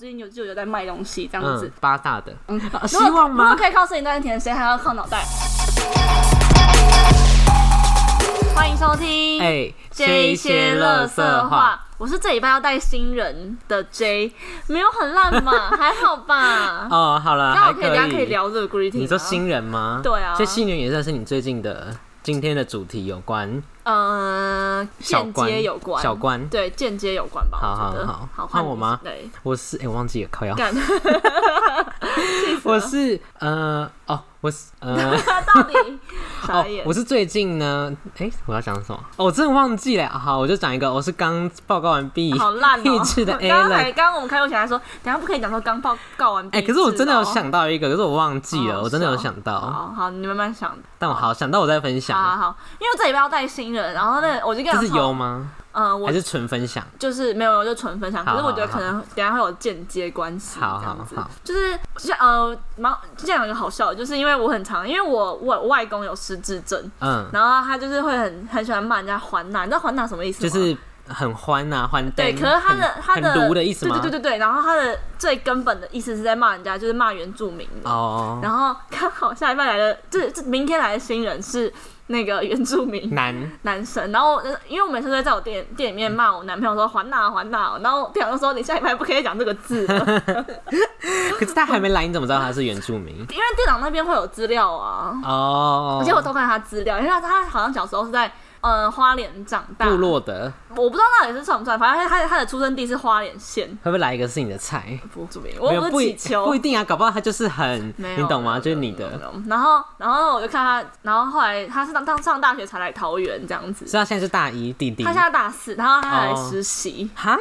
最近有就有在卖东西这样子嗯，，八大的，嗯，啊希望吗如果？可以靠摄影赚钱，谁还要靠脑袋？欢迎收听哎，这一些乐色话。我是这礼拜要带新人的 J，没有很烂嘛，还好吧？哦，好了，那我还可以等一下可以以。聊这个 greeting 吗。你说新人吗？对啊所以新人也算是你最近的今天的主题有关呃间接有关，小关。对间接有关吧？好好好好换我吗对，我是哎，我忘记了，靠腰。干，我是呃哦，我是呃 到底 傻哦眼，。我是最近呢，哎，我要讲什么？哦，我真的忘记了。好，我就讲一个，我是刚报告完毕，好烂哦！励志的刚刚。刚刚我们开录前还说，等下不可以讲说刚报告完毕哎。可是我真的有想到一个，可是我忘记了，哦我真的有想到。好好，你慢慢想。但我好想到我再分享，好好好，因为这礼拜要带新人，然后那我就跟他是有，吗？嗯，我还是纯分享？就是没有，就纯分享。可是我觉得可能等下会有间接关系，这好样子好好。就是像呃，蛮这样有一个好笑，就是因为我很常，因为我我外公有失智症，嗯，然后他就是会很很喜欢骂人家还拿，你知道还拿什么意思吗？就是很欢呐、欢对，可是他的他的很炉的意思吗？对对对对对，然后他的最根本的意思是在骂人家，就是骂原住民。哦，然后刚好下一半来的，这这明天来的新人是那个原住民男。男生，然后呃因为我每次都会在我店店里面骂我男朋友说还哪还哪，然后店长就说你下一拜不可以讲这个字，可是他还没来，你怎么知道他是原住民？因为店长那边会有资料啊，哦，而且我偷看他资料，因为他他好像小时候是在呃花莲长大，部落的，我不知道那里是算不算，反正他他他的出生地是花莲县，会不会来一个是你的菜？我不是没有不一祈求，不一定啊，搞不好他就是很，没有你懂吗？就是你的，然后，然后我就看他，然后后来他是当当上大学才来桃园这样子。所以他现在是大一弟弟。他现在大四，然后他来哦。实习，哈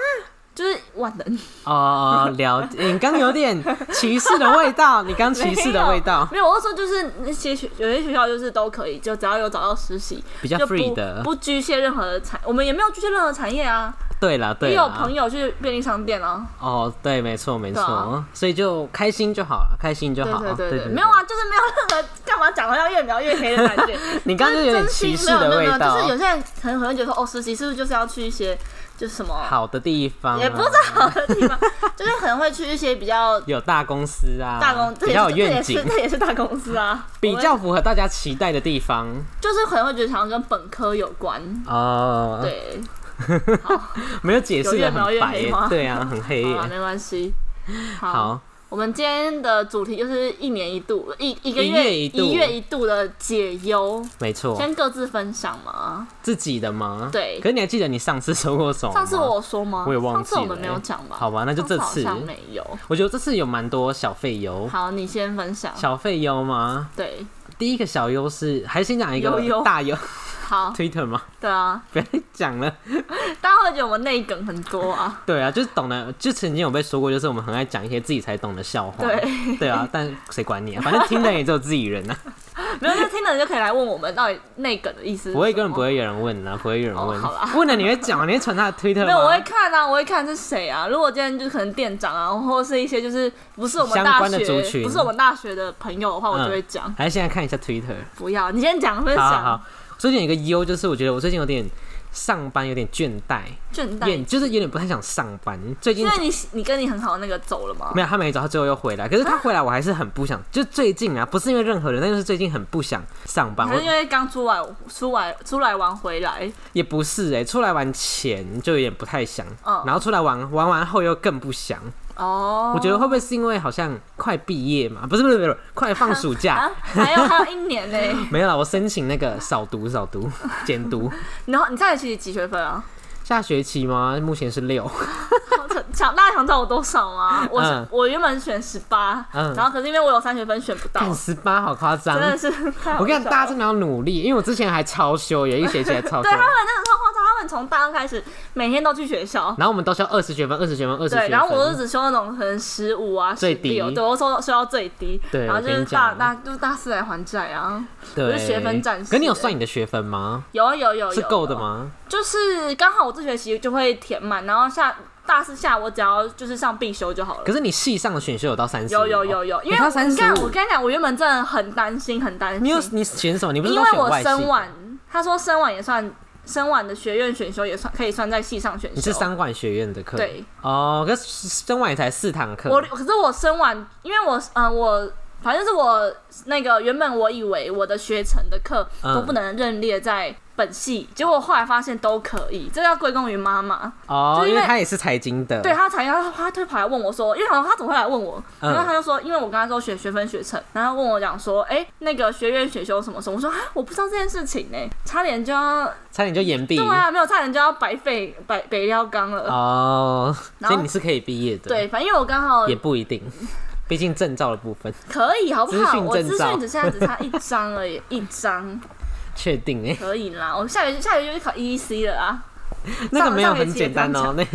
就是万能哦，了解，你刚有点歧视的味道，你刚歧视的味道 没有，我是说就是那些学有些学校就是都可以，就只要有找到实习，比较 free 的。不局限任何的产，我们也没有局限任何产业啊。对啦，对也有，朋友去便利商店啊，哦，对，没错，没错啊，所以就开心就好了，开心就好。对对对对，没有啊，就是没有任何干嘛讲的要越描越黑的感觉。你刚有点歧视的味道就是。有些人可能可能觉得说，哦，实习是不是就是要去一些就是什么，好的地方啊，也不是好的地方，就是可能会去一些比较有大公司啊，大公，这比较有愿景。是，这也是大公司啊，比较符合大家期待的地方。就是可能会觉得好像跟本科有关，哦，，对，没有解释的很白对啊，很黑好啊，耶。没关系。好，好，我们今天的主题就是一年一度，一一个一月月一月一度的解忧，没错，先各自分享嘛。自己的吗？对可是你还记得你上次说过什么吗？上次我有说吗？我也忘记了上次我们没有讲吧？好吧，那就这次上。好像没有。我觉得这次有蛮多小费优，好，你先分享。小费优吗？对，第一个小优是，还是先讲一个大优好，Twitter 吗？对啊，不要再讲了。大家会觉得我们内梗很多啊。对啊，就是懂得，就曾经有被说过，就是我们很爱讲一些自己才懂的笑话。对，对啊，但谁管你啊？反正听的也只有自己人啊，没有，就听的人就可以来问我们到底内梗的意思。不会根本不会有人问啊，不会有人问哦好啦。问了你会讲吗？你会传他的 Twitter 吗？没有，我会看啊，我会看是谁啊。如果今天就是可能店长啊，或者是一些就是不是我们大相关的族学群不是我们大学的朋友的话，我就会讲。还是现在看一下 Twitter。不要，你先讲分享。好好好，最近有一个优，就是我觉得我最近有点上班有点倦怠，倦厌怠，就是有点不太想上班。最近因为你你跟你很好的那个走了吗？没有，他没走，他最后又回来。可是他回来，我还是很不想。就最近啊，不是因为任何人，但就是最近很不想上班。我是因为刚出来出来出来玩回来？也不是哎、出来玩前就有点不太想，嗯然后出来玩玩完后又更不想。哦，我觉得会不会是因为好像快毕业嘛？不是不是不是，快放暑假。啊，还有还有一年呢。没有啦，我申请那个少读少读减读。然后你上学期几学分啊？下学期吗？目前是六。想大家想知道我多少吗？我、嗯我原本选十八、嗯然后可是因为我有三学分选不到，看十八好夸张真。的是我跟你讲，大家真的要努力，因为我之前还超修，有一学期还超 修对，他们那个超夸张，他们从大二开始每天都去学校。然后我们都修二十学分，二十学分，二十学对，然后我就只修那种可能十五啊、最低，对我修修到最低，对然后就是大大就是大四来还债啊，对我是学分战士可你有算你的学分吗？有啊有有有是够的吗？就是刚好我这学期就会填满，然后下大四下我只要就是上必修就好了可。是你系上的选修有到三十？有有有有，因为三十五我。跟你讲，我原本真的很担心，很担心。你有你选什么？你不是因为我都选外系？升完，他说升晚也算生晚的学院选修也算可以算在系上选修。你是三管学院的课？对。哦，可是生晚也才四堂课。我可是我生晚，因为我嗯我。反正是我那个原本我以为我的学程的课都不能认列在本系，结果后来发现都可以，这要归功于妈妈哦，因为她也是财经的，对他财经，他他就跑来问我说，因为他他怎么会来问我？然后他就说，因为我跟他说学学分学成，然后问我讲说，哎，那个学院选修什么什么？我说啊，我不知道这件事情呢，差点就要差点就延毕，对啊，没有差点就要白费白北料钢了哦，所以你是可以毕业的，对，反正因为我刚好也不一定。毕竟证照的部分可以，好不好？我资讯只现在只差一张而已，一张。确定哎？可以啦，我下个下个月就考 EEC 了啊。那个没有很简单哦，那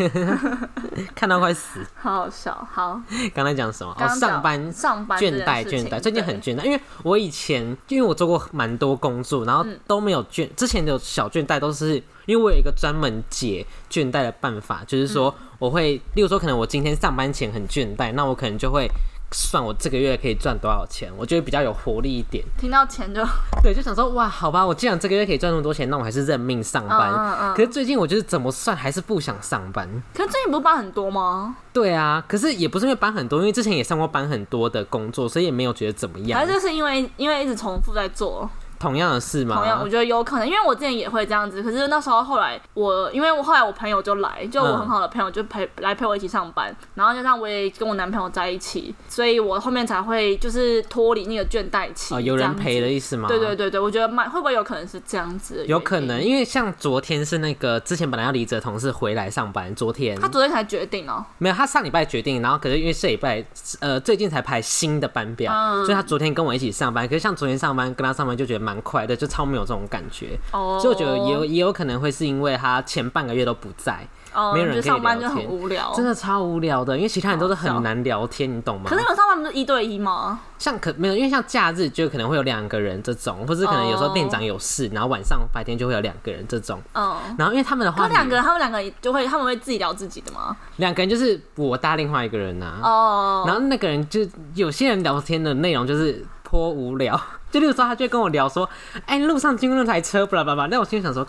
看到快死。好好笑，好。刚才讲什么？哦，上班上班倦怠倦怠，最近很倦怠，因为我以前因为我做过蛮多工作，然后都没有倦，之前的小倦怠都是因为我有一个专门解倦怠的办法，就是说我会，例如说可能我今天上班前很倦怠，那我可能就会。算我这个月可以赚多少钱，我觉得比较有活力一点。听到钱就 对，就想说哇，好吧，我既然这个月可以赚那么多钱，那我还是认命上班。可是最近我就是怎么算还是不想上班。可是最近不是班很多吗？对啊，可是也不是因为班很多，因为之前也上过班很多的工作，所以也没有觉得怎么样。还是是因为因为一直重复在做。同样的事吗？同样，我觉得有可能，因为我之前也会这样子。可是那时候后来，我因为我后来我朋友就来，就我很好的朋友就陪来陪我一起上班，然后加上我也跟我男朋友在一起，所以我后面才会就是脱离那个倦怠期。有人陪的意思吗？对对对对，我觉得蛮会不会有可能是这样子？有可能，因为像昨天是那个之前本来要离职的同事回来上班，昨天他昨天才决定哦，没有，他上礼拜决定，然后可是因为这礼拜呃最近才排新的班表，所以他昨天跟我一起上班。可是像昨天上班跟他上班就觉得蛮快的，就超。没有这种感觉，所以我觉得也有也有可能会是因为他前半个月都不在，没有人可以上班就很无聊，真的超无聊的，因为其他人都是很难聊天，你懂吗？可是你们上班不是一对一吗？像可没有，因为像假日就可能会有两个人这种，或是可能有时候店长有事，然后晚上白天就会有两个人这种。嗯，然后因为他们的话，两个人，他们两个就会他们会自己聊自己的吗？两个人就是我搭另外一个人呐。哦，然后那个人就有些人聊天的内容就是颇无聊。就那个时候，他就跟我聊说：“哎，路上经过那台车，不啦不啦。”那我心里想说：“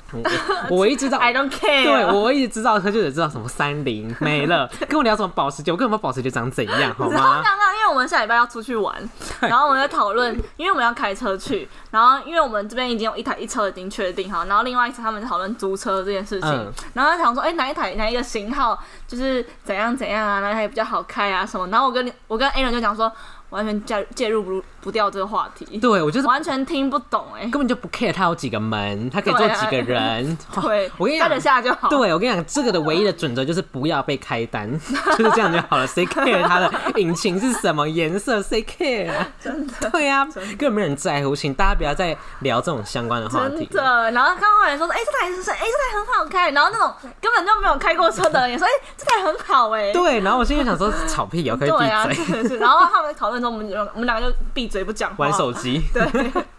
我 唯一知道，I don't care。”对我一直知道，他就得知道什么三菱没了。跟我聊什么保时捷，我根本不知道保时捷长怎样，好吗？刚刚因为我们下礼拜要出去玩，然后我们在讨论，因为我们要开车去，然后因为我们这边已经有一台一车已经确定好，然后另外一次他们讨论租车这件事情，然后他想说：“哎，哪一台哪一个型号就是怎样怎样啊？哪一台比较好开啊？什么？”然后我跟我跟 A 人就讲说。完全介介入不不掉这个话题，对我就是完全听不懂哎，根本就不 care 他有几个门，他可以坐几个人，对，我跟你讲，得下就好。对我跟你讲，这个的唯一的准则就是不要被开单，就是这样就好了。谁 care 它的引擎是什么颜色？谁 care？真的，对呀，根本没人在乎，请大家不要再聊这种相关的话题。真的，然后刚刚有人说，哎，这台是哎，这台很好开，然后那种根本就没有开过车的人也说，哎，这台很好哎。对，然后我心里想说，吵屁哦，可以闭嘴。然后他们讨论中，我们我们两个。就闭嘴不讲话，玩手机。对。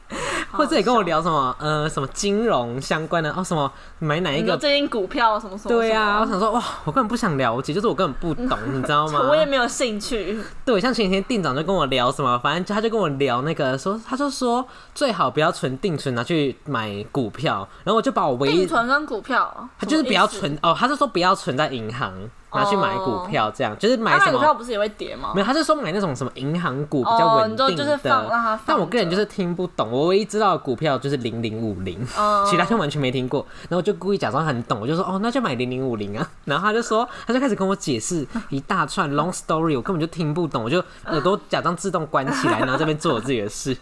或者也跟我聊什么呃什么金融相关的哦什么买哪一个最近股票什么什么对啊我想说哇我根本不想了解就是我根本不懂你知道吗 我也没有兴趣对像前几天店长就跟我聊什么反正他就跟我聊那个说他就说最好不要存定存拿去买股票然后我就把我唯一定存跟股票他就是不要存哦他是说不要存在银行拿去买股票这样就是买什么股票不是也会跌吗没有他是说买那种什么银行股比较稳定的但我个人就是听不懂我唯一知道的股票就是零零五零，其他就完全没听过。然后我就故意假装很懂，我就说哦，那就买零零五零啊。然后他就说，他就开始跟我解释一大串 long story，我根本就听不懂，我就耳朵假装自动关起来，然后这边做我自己的事。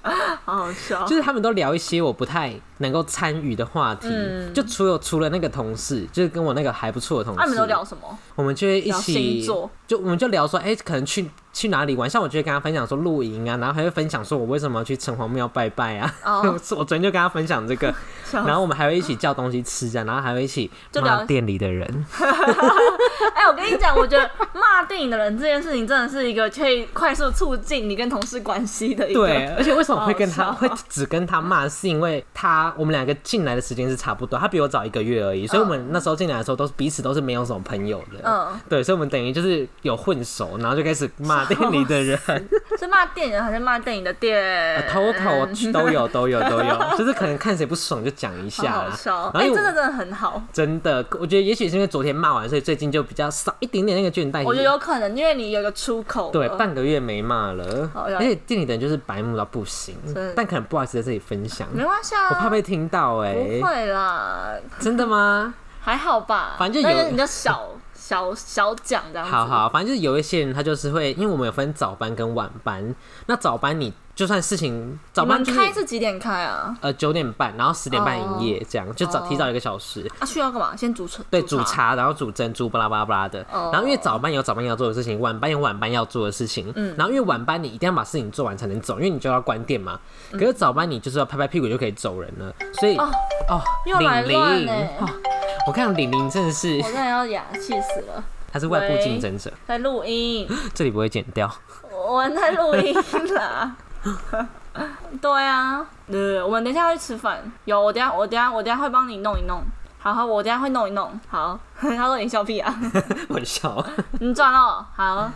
好好笑，就是他们都聊一些我不太能够参与的话题。就除了除了那个同事，就是跟我那个还不错的同事，他们都聊什么？我们就会一起，就我们就聊说，哎，可能去。去哪里玩？像我就会跟他分享说露营啊，然后还会分享说我为什么去城隍庙拜拜啊。我昨天就跟他分享这个，然后我们还会一起叫东西吃这样，然后还会一起骂店里的人。哎，我跟你讲，我觉得骂电影的人这件事情真的是一个可以快速促进你跟同事关系的一个。对，而且为什么会跟他会只跟他骂，是因为他我们两个进来的时间是差不多，他比我早一个月而已，所以我们那时候进来的时候都是彼此都是没有什么朋友的。嗯，对，所以我们等于就是有混熟，然后就开始骂。骂店里的人，是骂店人还是骂店里的店？偷偷都有都有都有，就是可能看谁不爽就讲一下。哎，真的真的很好，真的，我觉得也许是因为昨天骂完，所以最近就比较少一点点那个倦怠。我觉得有可能，因为你有个出口。对，半个月没骂了，而且店里的人就是白目到不行，但可能不好意思在这里分享，没关系啊，我怕被听到哎。不会啦，真的吗？还好吧，反正就有你的小。小小奖这样子，好好，反正就是有一些人他就是会，因为我们有分早班跟晚班，那早班你就算事情早班开是几点开啊？呃，九点半，然后十点半营业，这样就早提早一个小时。啊，需要干嘛？先煮茶，对，煮茶，然后煮珍珠，巴拉巴拉巴拉的。然后因为早班有早班要做的事情，晚班有晚班要做的事情。嗯。然后因为晚班你一定要把事情做完才能走，因为你就要关店嘛。可是早班你就是要拍拍屁股就可以走人了，所以哦，又来乱我看玲玲真的是，我真的要哑，气死了。他是外部竞争者，在录音，这里不会剪掉。我在录音啦。对啊，对，我们等一下要去吃饭。有，我等下，我等下，我等下会帮你弄一弄。好好，我等下会弄一弄。好，他说你笑屁啊？我笑。你赚了，好，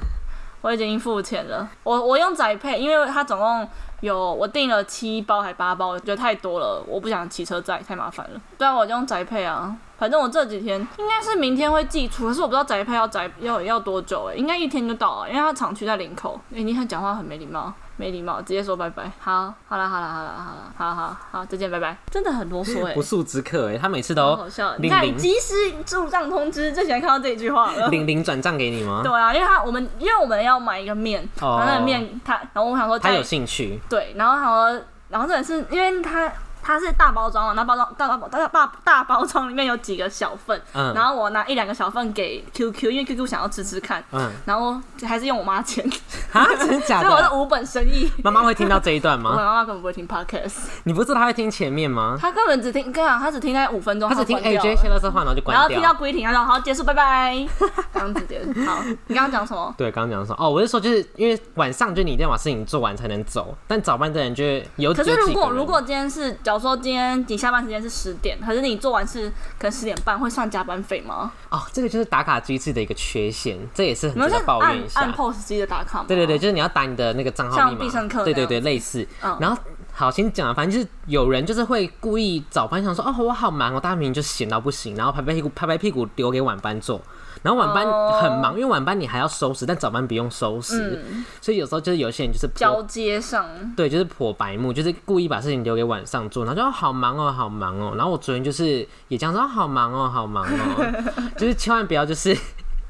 我已经付钱了。我我用宅配，因为他总共有我订了七包还八包，我觉得太多了，我不想骑车载，太麻烦了。对啊，我就用宅配啊。反正我这几天应该是明天会寄出，可是我不知道宅配要宅要要多久哎，应该一天就到了，因为他厂区在林口。哎，你看讲话很没礼貌，没礼貌，直接说拜拜。好，好了，好了，好了，好了，好好好，再见，拜拜。真的很啰嗦哎，不速之客哎，他每次都好笑。你看，及时入账通知，最喜欢看到这一句话了。零零转账给你吗？对啊，因为他我们因为我们要买一个面，然后那个面他，然后我想说他有兴趣，对，然后他说，然后这也是因为他。它是大包装嘛，那包装大大大大大包装里面有几个小份，嗯，然后我拿一两个小份给 QQ，因为 QQ 想要吃吃看，嗯，然后还是用我妈钱，啊，真的假的？所以我是无本生意。妈妈会听到这一段吗？我妈妈根本不会听 Podcast。你不知道她会听前面吗？她根本只听，跟你讲，她只听那五分钟，她只听 AJ 先到这话，然后就关掉，然后听到归停，然后好结束，拜拜，这样子的。好，你刚刚讲什么？对，刚刚讲什么？哦，我是说，就是因为晚上就你一定要把事情做完才能走，但早班的人就有。可是如果如果今天是，假如说今天你。下班时间是十点，可是你做完事可能十点半，会算加班费吗？哦，这个就是打卡机制的一个缺陷，这也是很值得抱怨一下。按 POS 机的打卡吗？对对对，就是你要打你的那个账号密码。必胜客。对对对，类似。然后好，先讲，反正就是有人就是会故意早班想说，哦，我好忙哦，大家明明就闲到不行，然后拍拍屁股，拍拍屁股留给晚班做。然后晚班很忙，因为晚班你还要收拾，但早班不用收拾，所以有时候就是有些人就是交接上，对，就是破白目，就是故意把事情留给晚上做，然后就好忙哦，好忙哦。然后我昨天就是也这样说，好忙哦，好忙哦，就是千万不要就是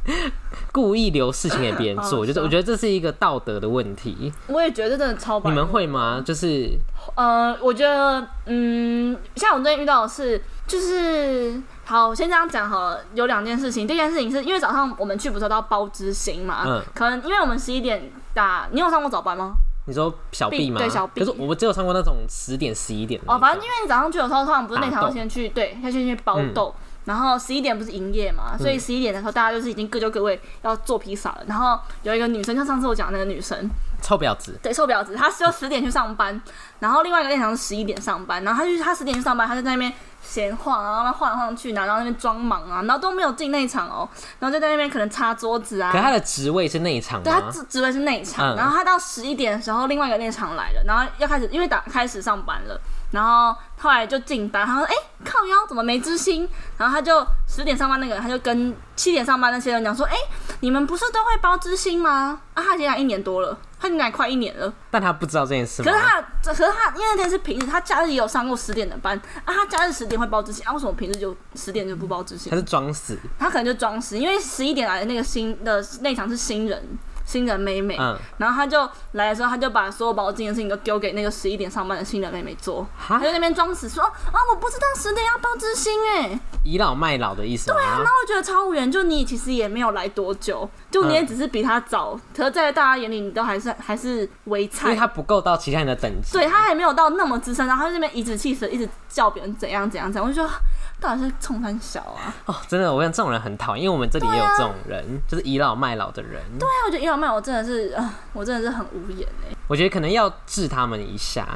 故意留事情给别人做，就是我觉得这是一个道德的问题。我也觉得真的超你们会吗？就是呃，我觉得嗯，像我最近遇到的是就是。好，我先这样讲好了。有两件事情，第一件事情是因为早上我们去不是要包知行嘛？嗯。可能因为我们十一点打，你有上过早班吗？你说小 B 吗？对，小 B。可是我只有上过那种十点、十一点哦，反正因为你早上去的时候，通常不是那条先去，对，要先去包豆。然后十一点不是营业嘛，所以十一点的时候大家就是已经各就各位要做披萨了。然后有一个女生，像上次我讲那个女生，臭婊子。对，臭婊子，她就十点去上班，然后另外一个店长是十一点上班，然后他就她十点去上班，他就在那边。闲晃，然后那晃来晃去，然后那边装忙啊，然后都没有进内场哦，然后就在那边可能擦桌子啊。可他的职位是内场对，他职职位是内场。然后他到十一点的时候，另外一个内场来了，然后要开始，因为打开始上班了，然后后来就进班，他说：“哎，靠腰怎么没知心？”然后他就十点上班那个人，他就跟七点上班那些人讲说：“哎，你们不是都会包知心吗？啊，他已经来一年多了。”他应该快一年了，但他不知道这件事。可是他，可是他，因为那天是平日，他假日也有上过十点的班啊。他假日十点会报知信啊，为什么平日就十点就不报知信？他是装死，他可能就装死，因为十一点来的那个新的那场是新人。新人妹妹，嗯，然后他就来的时候，他就把所有包金的事情都丢给那个十一点上班的新人妹妹做，他在那边装死说啊，我不知道十点要包知心哎，倚老卖老的意思。对啊，那我觉得超无缘，就你其实也没有来多久，就你也只是比他早，可是在大家眼里你都还是还是微菜，因为他不够到其他人的等级，对他还没有到那么资深，然后他那边颐指气使，一直叫别人怎样怎样怎样，我就说。到底是冲他小啊？哦，真的，我想这种人很讨厌，因为我们这里也有这种人，就是倚老卖老的人。对啊，我觉得倚老卖老真的是，啊我真的是很无言哎。我觉得可能要治他们一下，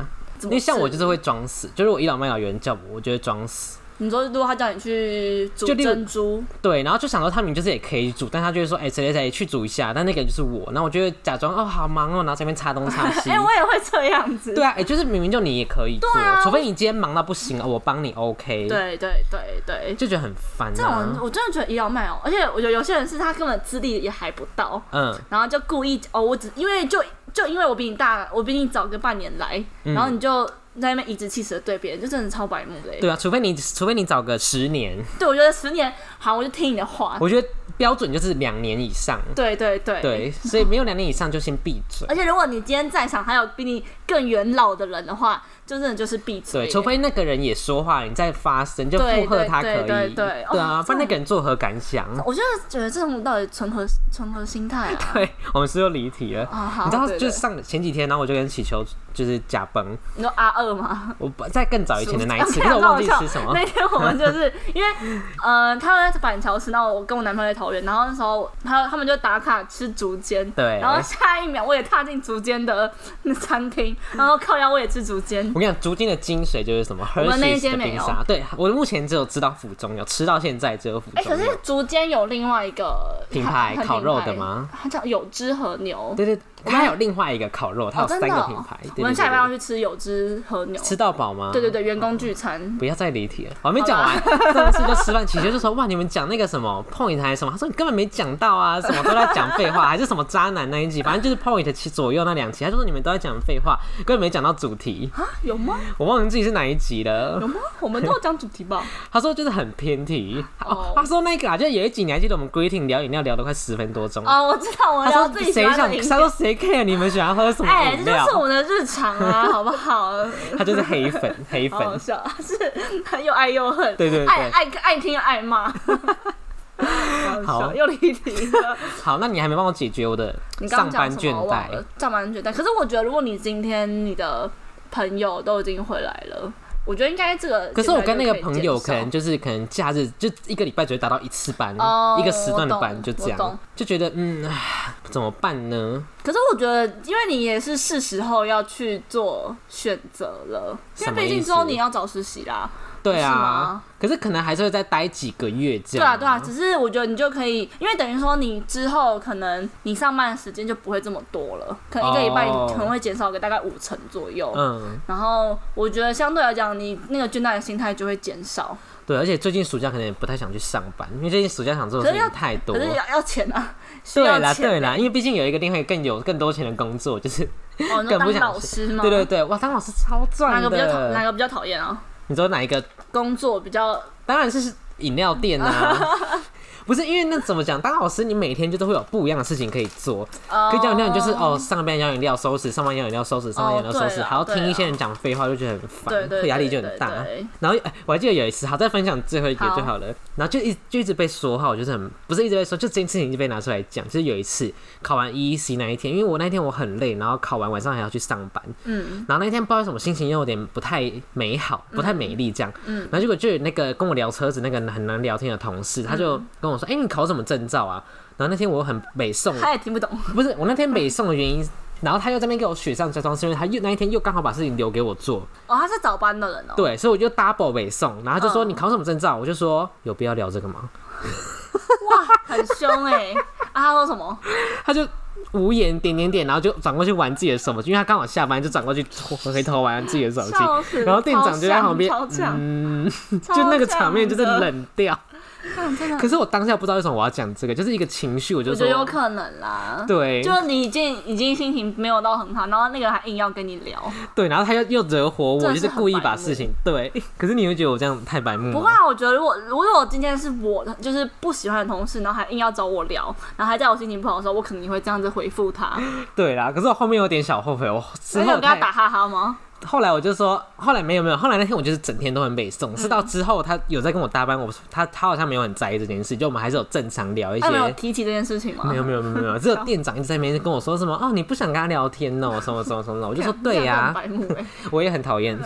因为像我就是会装死，就是我倚老卖老，有人叫我，我就会装死。你说如果他叫你去煮珍珠，对，然后就想到他们就是也可以煮，但他就会说，哎，谁谁谁去煮一下，但那个人就是我，那我就会假装哦，好忙哦，然后这边擦东擦西。哎，我也会这样子。对啊，哎，就是明明就你也可以做，除非你今天忙到不行，我帮你 OK。对对对对，就觉得很烦。这种我真的觉得倚老卖老，而且我觉得有些人是他根本资历也还不到，嗯，然后就故意哦，我只因为就就因为我比你大，我比你早个半年来，然后你就。在那边颐指气使的对别人，就真的超白目的。对啊，除非你，除非你找个十年。对，我觉得十年好，我就听你的话。我觉得标准就是两年以上。对对对。对，所以没有两年以上就先闭嘴。而且如果你今天在场还有比你更元老的人的话。就真的就是闭嘴，对，除非那个人也说话，你再发声就附和他可以，对对对啊，不然那个人作何感想？我就觉得这种到底存何存何心态啊？对，我们是又离题了。你知道，就是上前几天，然后我就跟祈求就是假崩。你说阿二吗？我在更早以前的那一次，可是我忘记吃什么。那天我们就是因为呃，他们在板桥吃，然后我跟我男朋友在桃园，然后那时候他他们就打卡吃竹间，对，然后下一秒我也踏进竹间的那餐厅，然后靠腰我也吃竹间。我跟你讲，竹间的精髓就是什么？我们那间没有。对，我目前只有知道府中有，吃到现在只有府中。哎，可是竹间有另外一个品牌烤肉的吗？它叫有汁和牛。对对。它有另外一个烤肉，它有三个品牌。我们下一班要去吃有汁和牛，吃到饱吗？对对对，员工聚餐。不要再离题了，我还没讲完。上次就吃饭，起先就说哇，你们讲那个什么 point 还是什么？他说你根本没讲到啊，什么都在讲废话，还是什么渣男那一集，反正就是 point 期左右那两集，他就说你们都在讲废话，根本没讲到主题啊？有吗？我忘记自己是哪一集了。有吗？我们都有讲主题吧？他说就是很偏题。哦，他说那个啊，就有一集你还记得我们 greeting 聊饮料聊了快十分多钟啊？我知道，我聊自己喜欢的他说谁 care 你们喜欢？喝什么哎，这就是我们的日常啊，好不好？他就是黑粉，黑粉，好笑，是又爱又恨，对对对，爱爱爱听又爱骂，好又离题了。好，那你还没帮我解决我的上班倦怠，上班倦怠。可是我觉得，如果你今天你的朋友都已经回来了。我觉得应该这个，可是我跟那个朋友可能就是可能假日就一个礼拜只会达到一次班，一个时段的班就这样，就觉得嗯，怎么办呢？可是我觉得，因为你也是是时候要去做选择了，因为毕竟之后你要找实习啦。对啊，可是可能还是会再待几个月这样。对啊，对啊，只是我觉得你就可以，因为等于说你之后可能你上班的时间就不会这么多了，可能一个礼拜可能会减少个大概五成左右。嗯，然后我觉得相对来讲，你那个倦怠的心态就会减少。对，而且最近暑假可能也不太想去上班，因为最近暑假想做的事情太多，可是要要钱啊。对啦，对啦，因为毕竟有一个另外更有更多钱的工作，就是更不想。老师吗？对对对，哇，当老师超赚的。哪个比较讨？哪个比较讨厌啊？你说哪一个工作比较？当然是饮料店啊。不是因为那怎么讲？当老师你每天就都会有不一样的事情可以做，可以讲饮料，你就是哦，上班要饮料收拾，上班要饮料收拾，上班饮料收拾，还要听一些人讲废话，就觉得很烦，会压力就很大。然后我还记得有一次，好再分享最后一个就好了。然后就一就一直被说哈，我就是很不是一直被说，就这件事情就被拿出来讲。就是有一次考完 E E C 那一天，因为我那天我很累，然后考完晚上还要去上班，嗯，然后那天不知道什么心情又有点不太美好，不太美丽这样，嗯，然后结果就有那个跟我聊车子那个很难聊天的同事，他就跟我说，哎，你考什么？证照啊，然后那天我很北宋，他也听不懂。不是我那天北宋的原因，然后他又在那边给我雪上加霜，是因为他又那一天又刚好把事情留给我做。哦，他是早班的人哦。对，所以我就 double 北宋，然后就说你考什么证照？我就说有必要聊这个吗？哇，很凶哎！啊，他说什么？他就无言点点点，然后就转过去玩自己的手机，因为他刚好下班，就转过去回头玩自己的手机。然后店长就在旁边，嗯，就那个场面就是冷掉。可是我当下不知道为什么我要讲这个，就是一个情绪，我就觉得有可能啦。对，就你已经已经心情没有到很好，然后那个还硬要跟你聊。对，然后他又又惹火我，就是故意把事情对。可是你会觉得我这样太白目？不会啊，我觉得如果如果今天是我就是不喜欢的同事，然后还硬要找我聊，然后还在我心情不好的时候，我肯定会这样子回复他。对啦，可是我后面有点小后悔，我之后跟他打哈哈吗？后来我就说，后来没有没有，后来那天我就是整天都很背诵，是到之后他有在跟我搭班，我他他好像没有很在意这件事，就我们还是有正常聊一些。没有提起这件事情吗？没有没有没有没有，只有店长一直在那边跟我说什么哦，你不想跟他聊天哦，什么什么什么的，我就说 对呀，我也很讨厌。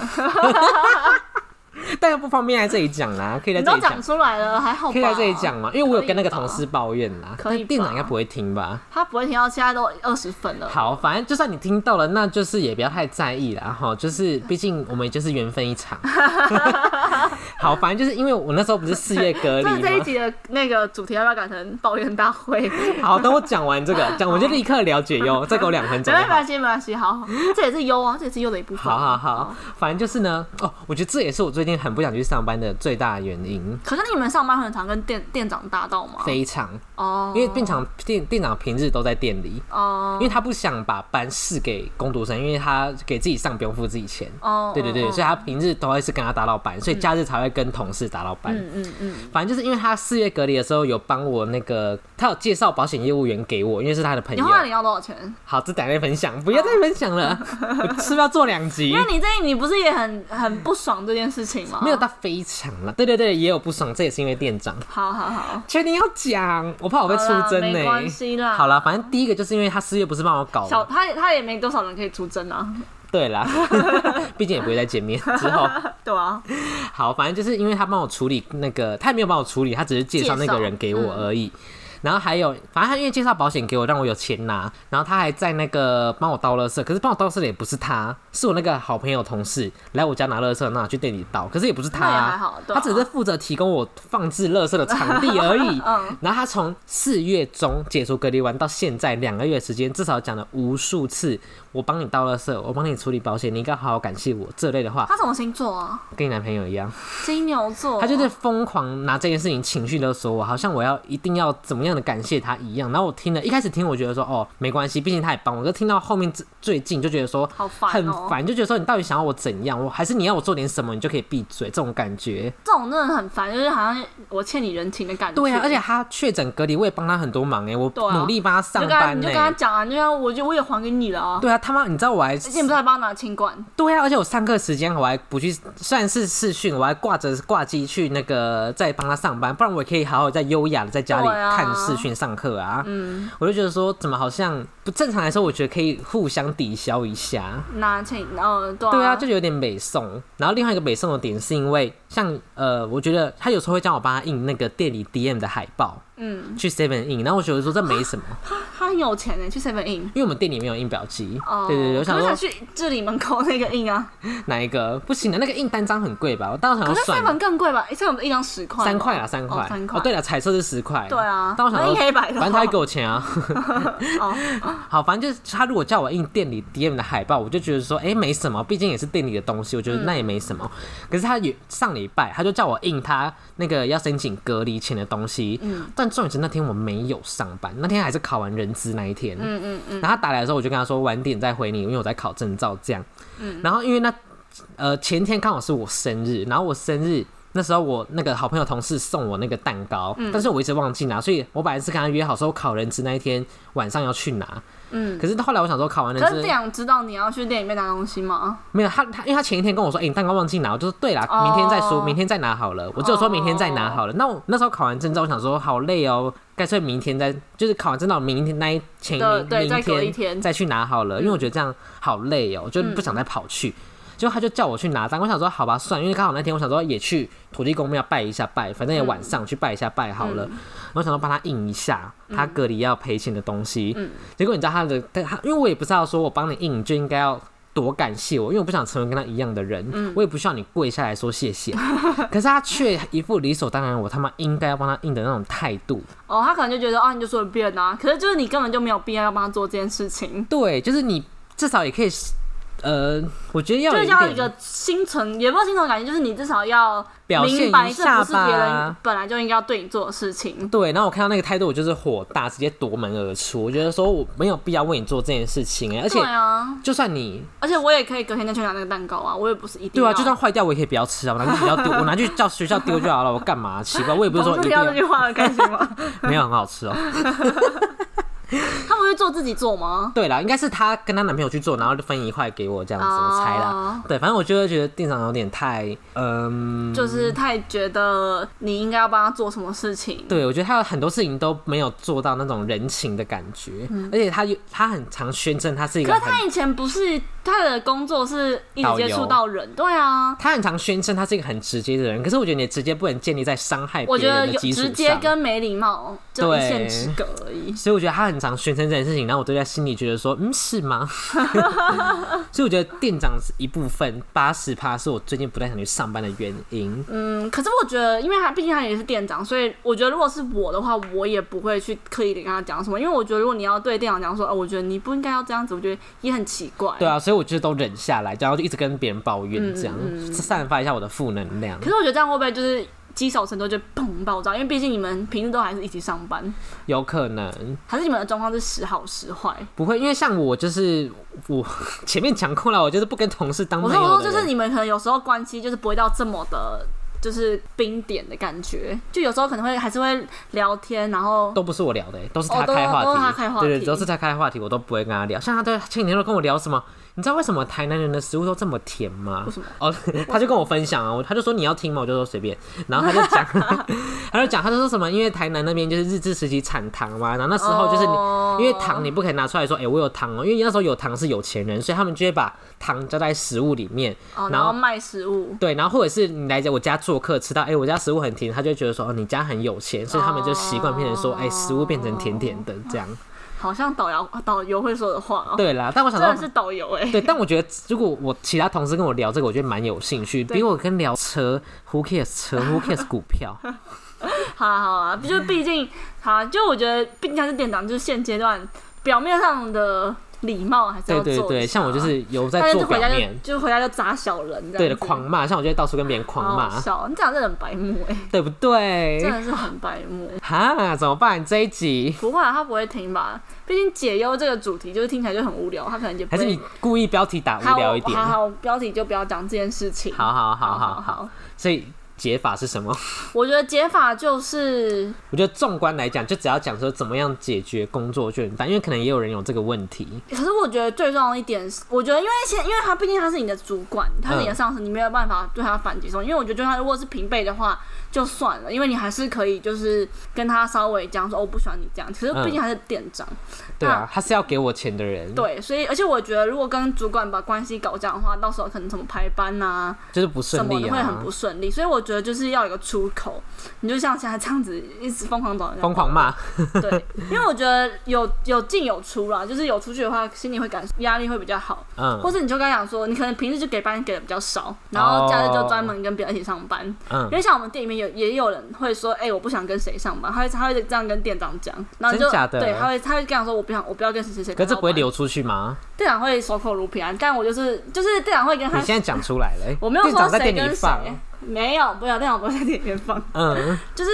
但又不方便在这里讲啦，可以在这里讲出来了，还好可以在这里讲嘛，因为我有跟那个同事抱怨啦，可以店长应该不会听吧？他不会听到现在都二十分了。好，反正就算你听到了，那就是也不要太在意啦哈，就是毕竟我们就是缘分一场。好，反正就是因为我那时候不是四月隔离吗？这一集的那个主题要不要改成抱怨大会？好，等我讲完这个，讲我就立刻了解哟，再给我两分钟。没关系，没关系，好，这也是优啊，这也是优的一部分。好好好，反正就是呢，哦，我觉得这也是我最近很不想去上班的最大原因。可是你们上班很常跟店店长搭到吗？非常哦，因为店长店店长平日都在店里哦，因为他不想把班试给工读生，因为他给自己上不用付自己钱哦。对对对，所以他平日都会是跟他搭到班，所以假日才会跟同事搭到班。嗯嗯嗯，反正就是因为他四月隔离的时候有帮我那个，他有介绍保险业务员给我，因为是他的朋友。你话你要多少钱？好，这等下再分享，不要再分享了，是不是要做两集？因为你这你不是也很很不爽这件事情吗？没有，他非常了。对对对，也有不爽，这也是因为店长。好好好，确定要讲，我怕我被出征呢。没关系啦。好了，反正第一个就是因为他四月不是帮我搞，小他他也没多少人可以出征啊。对啦，毕竟也不会再见面之后。对啊。好，反正就是因为他帮我处理那个，他也没有帮我处理，他只是介绍那个人给我而已。然后还有，反正他因为介绍保险给我，让我有钱拿。然后他还在那个帮我倒垃圾，可是帮我倒垃圾的也不是他，是我那个好朋友同事来我家拿垃圾，那去店里倒，可是也不是他啊，他只是负责提供我放置垃圾的场地而已。然后他从四月中解除隔离完到现在两个月时间，至少讲了无数次。我帮你倒垃圾，我帮你处理保险，你应该好好感谢我这类的话。他什么星座啊？跟你男朋友一样，金牛座。他就是疯狂拿这件事情情绪勒索我，好像我要一定要怎么样的感谢他一样。然后我听了一开始听，我觉得说哦没关系，毕竟他也帮我。就听到后面最近就觉得说好烦，很烦，就觉得说你到底想要我怎样？我还是你要我做点什么，你就可以闭嘴这种感觉。这种真的很烦，就是好像我欠你人情的感觉。对啊，而且他确诊隔离，我也帮他很多忙哎，我努力帮他上班你就跟他讲啊，就像我就我也还给你了啊。对啊，他妈，你知道我还。之前不是还帮他拿清管？对啊，而且我上课时间我还不去，算是试训，我还挂着挂机去那个再帮他上班，不然我也可以好好在优雅的在家里看视讯上课啊。嗯，我就觉得说，怎么好像不正常来说，我觉得可以互相抵消一下。拿清哦，对啊，就有点美送。然后另外一个美送的点是因为，像呃，我觉得他有时候会叫我帮他印那个店里 DM 的海报。嗯，去 Seven In，然后我觉得说这没什么。他他很有钱呢，去 Seven In。因为我们店里没有印表机。哦。对对对，我想说去这里门口那个印啊。哪一个？不行的，那个印单张很贵吧？我当时想算。可是 Seven 更贵吧？Seven 一张十块。三块啊，三块。三块。哦，对了，彩色是十块。对啊。但我想说，黑白的。反正他会给我钱啊。哦。好，反正就是他如果叫我印店里 DM 的海报，我就觉得说，哎，没什么，毕竟也是店里的东西，我觉得那也没什么。可是他有上礼拜，他就叫我印他那个要申请隔离前的东西。嗯。但重点是那天我。没有上班，那天还是考完人资那一天。嗯嗯嗯。然后他打来的时候，我就跟他说晚点再回你，因为我在考证照这样。嗯。然后因为那呃前天刚好是我生日，然后我生日那时候我那个好朋友同事送我那个蛋糕，但是我一直忘记拿，所以我本来是跟他约好说考人资那一天晚上要去拿。嗯，可是后来我想说考完了，可是这样知道你要去店里面拿东西吗？没有，他他因为他前一天跟我说，哎，你蛋糕忘记拿，我就说对啦，明天再说，明天再拿好了。我就说明天再拿好了。那我那时候考完证照，我想说好累哦，干脆明天再，就是考完证到明天那一前明明天再去拿好了，因为我觉得这样好累哦，就不想再跑去。就他就叫我去拿单，我想说好吧，算，因为刚好那天我想说也去土地公庙拜一下拜，反正也晚上去拜一下拜好了。我想说帮他印一下他隔离要赔钱的东西。嗯。结果你知道他的，他因为我也不知道说我帮你印就应该要多感谢我，因为我不想成为跟他一样的人。嗯。我也不需要你跪下来说谢谢。可是他却一副理所当然，我他妈应该要帮他印的那种态度。哦，他可能就觉得啊，你就说了变啊，可是就是你根本就没有必要要帮他做这件事情。对，就是你至少也可以。呃，我觉得要就是要一个心存，也不是心存感觉，就是你至少要明白这不是别人本来就应该要对你做的事情。对，然后我看到那个态度，我就是火大，直接夺门而出。我觉得说我没有必要为你做这件事情，哎，而且就算你，而且我也可以隔天再去拿那个蛋糕啊，我也不是一定。对啊，就算坏掉，我也可以不要吃啊，我拿去 学校丢，我拿去叫学校丢就好了，我干嘛？奇怪，我也不是说一定要这句话开心吗？没有很好吃哦。他不会做自己做吗？对啦，应该是她跟她男朋友去做，然后就分一块给我这样子，我猜啦。对，反正我就会觉得店长有点太，嗯，就是太觉得你应该要帮他做什么事情。对，我觉得他有很多事情都没有做到那种人情的感觉，而且他有他很常宣称他是一个。可他以前不是他的工作是一直接触到人，对啊，他很常宣称他是一个很直接的人，可是我觉得你直接不能建立在伤害别人的基础上，直接跟没礼貌就一线之隔而已。所以我觉得他很常宣称这件事情，然后我都在心里觉得说，嗯，是吗？所以我觉得店长是一部分，八十趴是我最近不太想去上班的原因。嗯，可是我觉得，因为他毕竟他也是店长，所以我觉得如果是我的话，我也不会去刻意的跟他讲什么，因为我觉得如果你要对店长讲说，哦，我觉得你不应该要这样子，我觉得也很奇怪。对啊，所以我就都忍下来，然后就一直跟别人抱怨，这样散发一下我的负能量。可是我觉得这样会不会就是积少成多，就砰爆炸？因为毕竟你们平时都还是一起上班，有可能。还是你们的状况是时好时坏？不会，因为像我就是我前面讲过了，我就是不跟同事当朋友。我说就是你们可能有时候关系就是不会到这么的。就是冰点的感觉，就有时候可能会还是会聊天，然后都不是我聊的，都是他开话题，对对，都是他开话题，我都不会跟他聊。像他对前几天都跟我聊什么。你知道为什么台南人的食物都这么甜吗？为什么？哦，他就跟我分享啊，他就说你要听吗？我就说随便。然后他就讲，他就讲，他就说什么？因为台南那边就是日治时期产糖嘛，然后那时候就是你，因为糖你不可以拿出来说，哎，我有糖哦，因为那时候有糖是有钱人，所以他们就会把糖加在食物里面，然后卖食物。对，然后或者是你来我家做客，吃到哎我家食物很甜，他就觉得说哦你家很有钱，所以他们就习惯变成说哎食物变成甜甜的这样。好像导游导游会说的话哦。对啦，但我想说，是导游哎。对，但我觉得如果我其他同事跟我聊这个，我觉得蛮有兴趣，比我跟聊车，Who cares 车，Who cares 股票。好啊好啊，就毕竟好，就我觉得毕竟他是店长，就是现阶段表面上的。礼貌还是要做。对对对，像我就是有在做表面，就回家就砸小人，对的，狂骂。像我就会到处跟别人狂骂。笑，你这样真的很白目哎，对不对？真的是很白目。哈，怎么办？这一集不会，他不会听吧？毕竟解忧这个主题就是听起来就很无聊，他可能就还是你故意标题打无聊一点。好好，标题就不要讲这件事情。好好好好好，所以。解法是什么？我觉得解法就是，我觉得纵观来讲，就只要讲说怎么样解决工作倦怠，因为可能也有人有这个问题。可是我觉得最重要一点是，我觉得因为现，因为他毕竟他是你的主管，他是你的上司，你没有办法对他反击说，因为我觉得他如果是平辈的话。就算了，因为你还是可以，就是跟他稍微讲说，我不喜欢你这样。其实毕竟还是店长，对啊，他是要给我钱的人。对，所以而且我觉得，如果跟主管把关系搞这样的话，到时候可能怎么排班呐，就是不顺利，什么会很不顺利。所以我觉得就是要有个出口，你就像现在这样子，一直疯狂找人，疯狂骂。对，因为我觉得有有进有出啦，就是有出去的话，心里会感压力会比较好。嗯，或是你就跟他讲说，你可能平时就给班给的比较少，然后假日就专门跟别人一起上班。嗯，因为像我们店里面有也有人会。会说，哎，我不想跟谁上班，他会他会这样跟店长讲，然后就对，他会他会跟他说，我不想，我不要跟谁谁谁。可是不会流出去吗？店长会守口如瓶啊，但我就是就是店长会跟他。你现在讲出来了，我没有说谁跟谁，没有，不要店长不会在店里面放，嗯，就是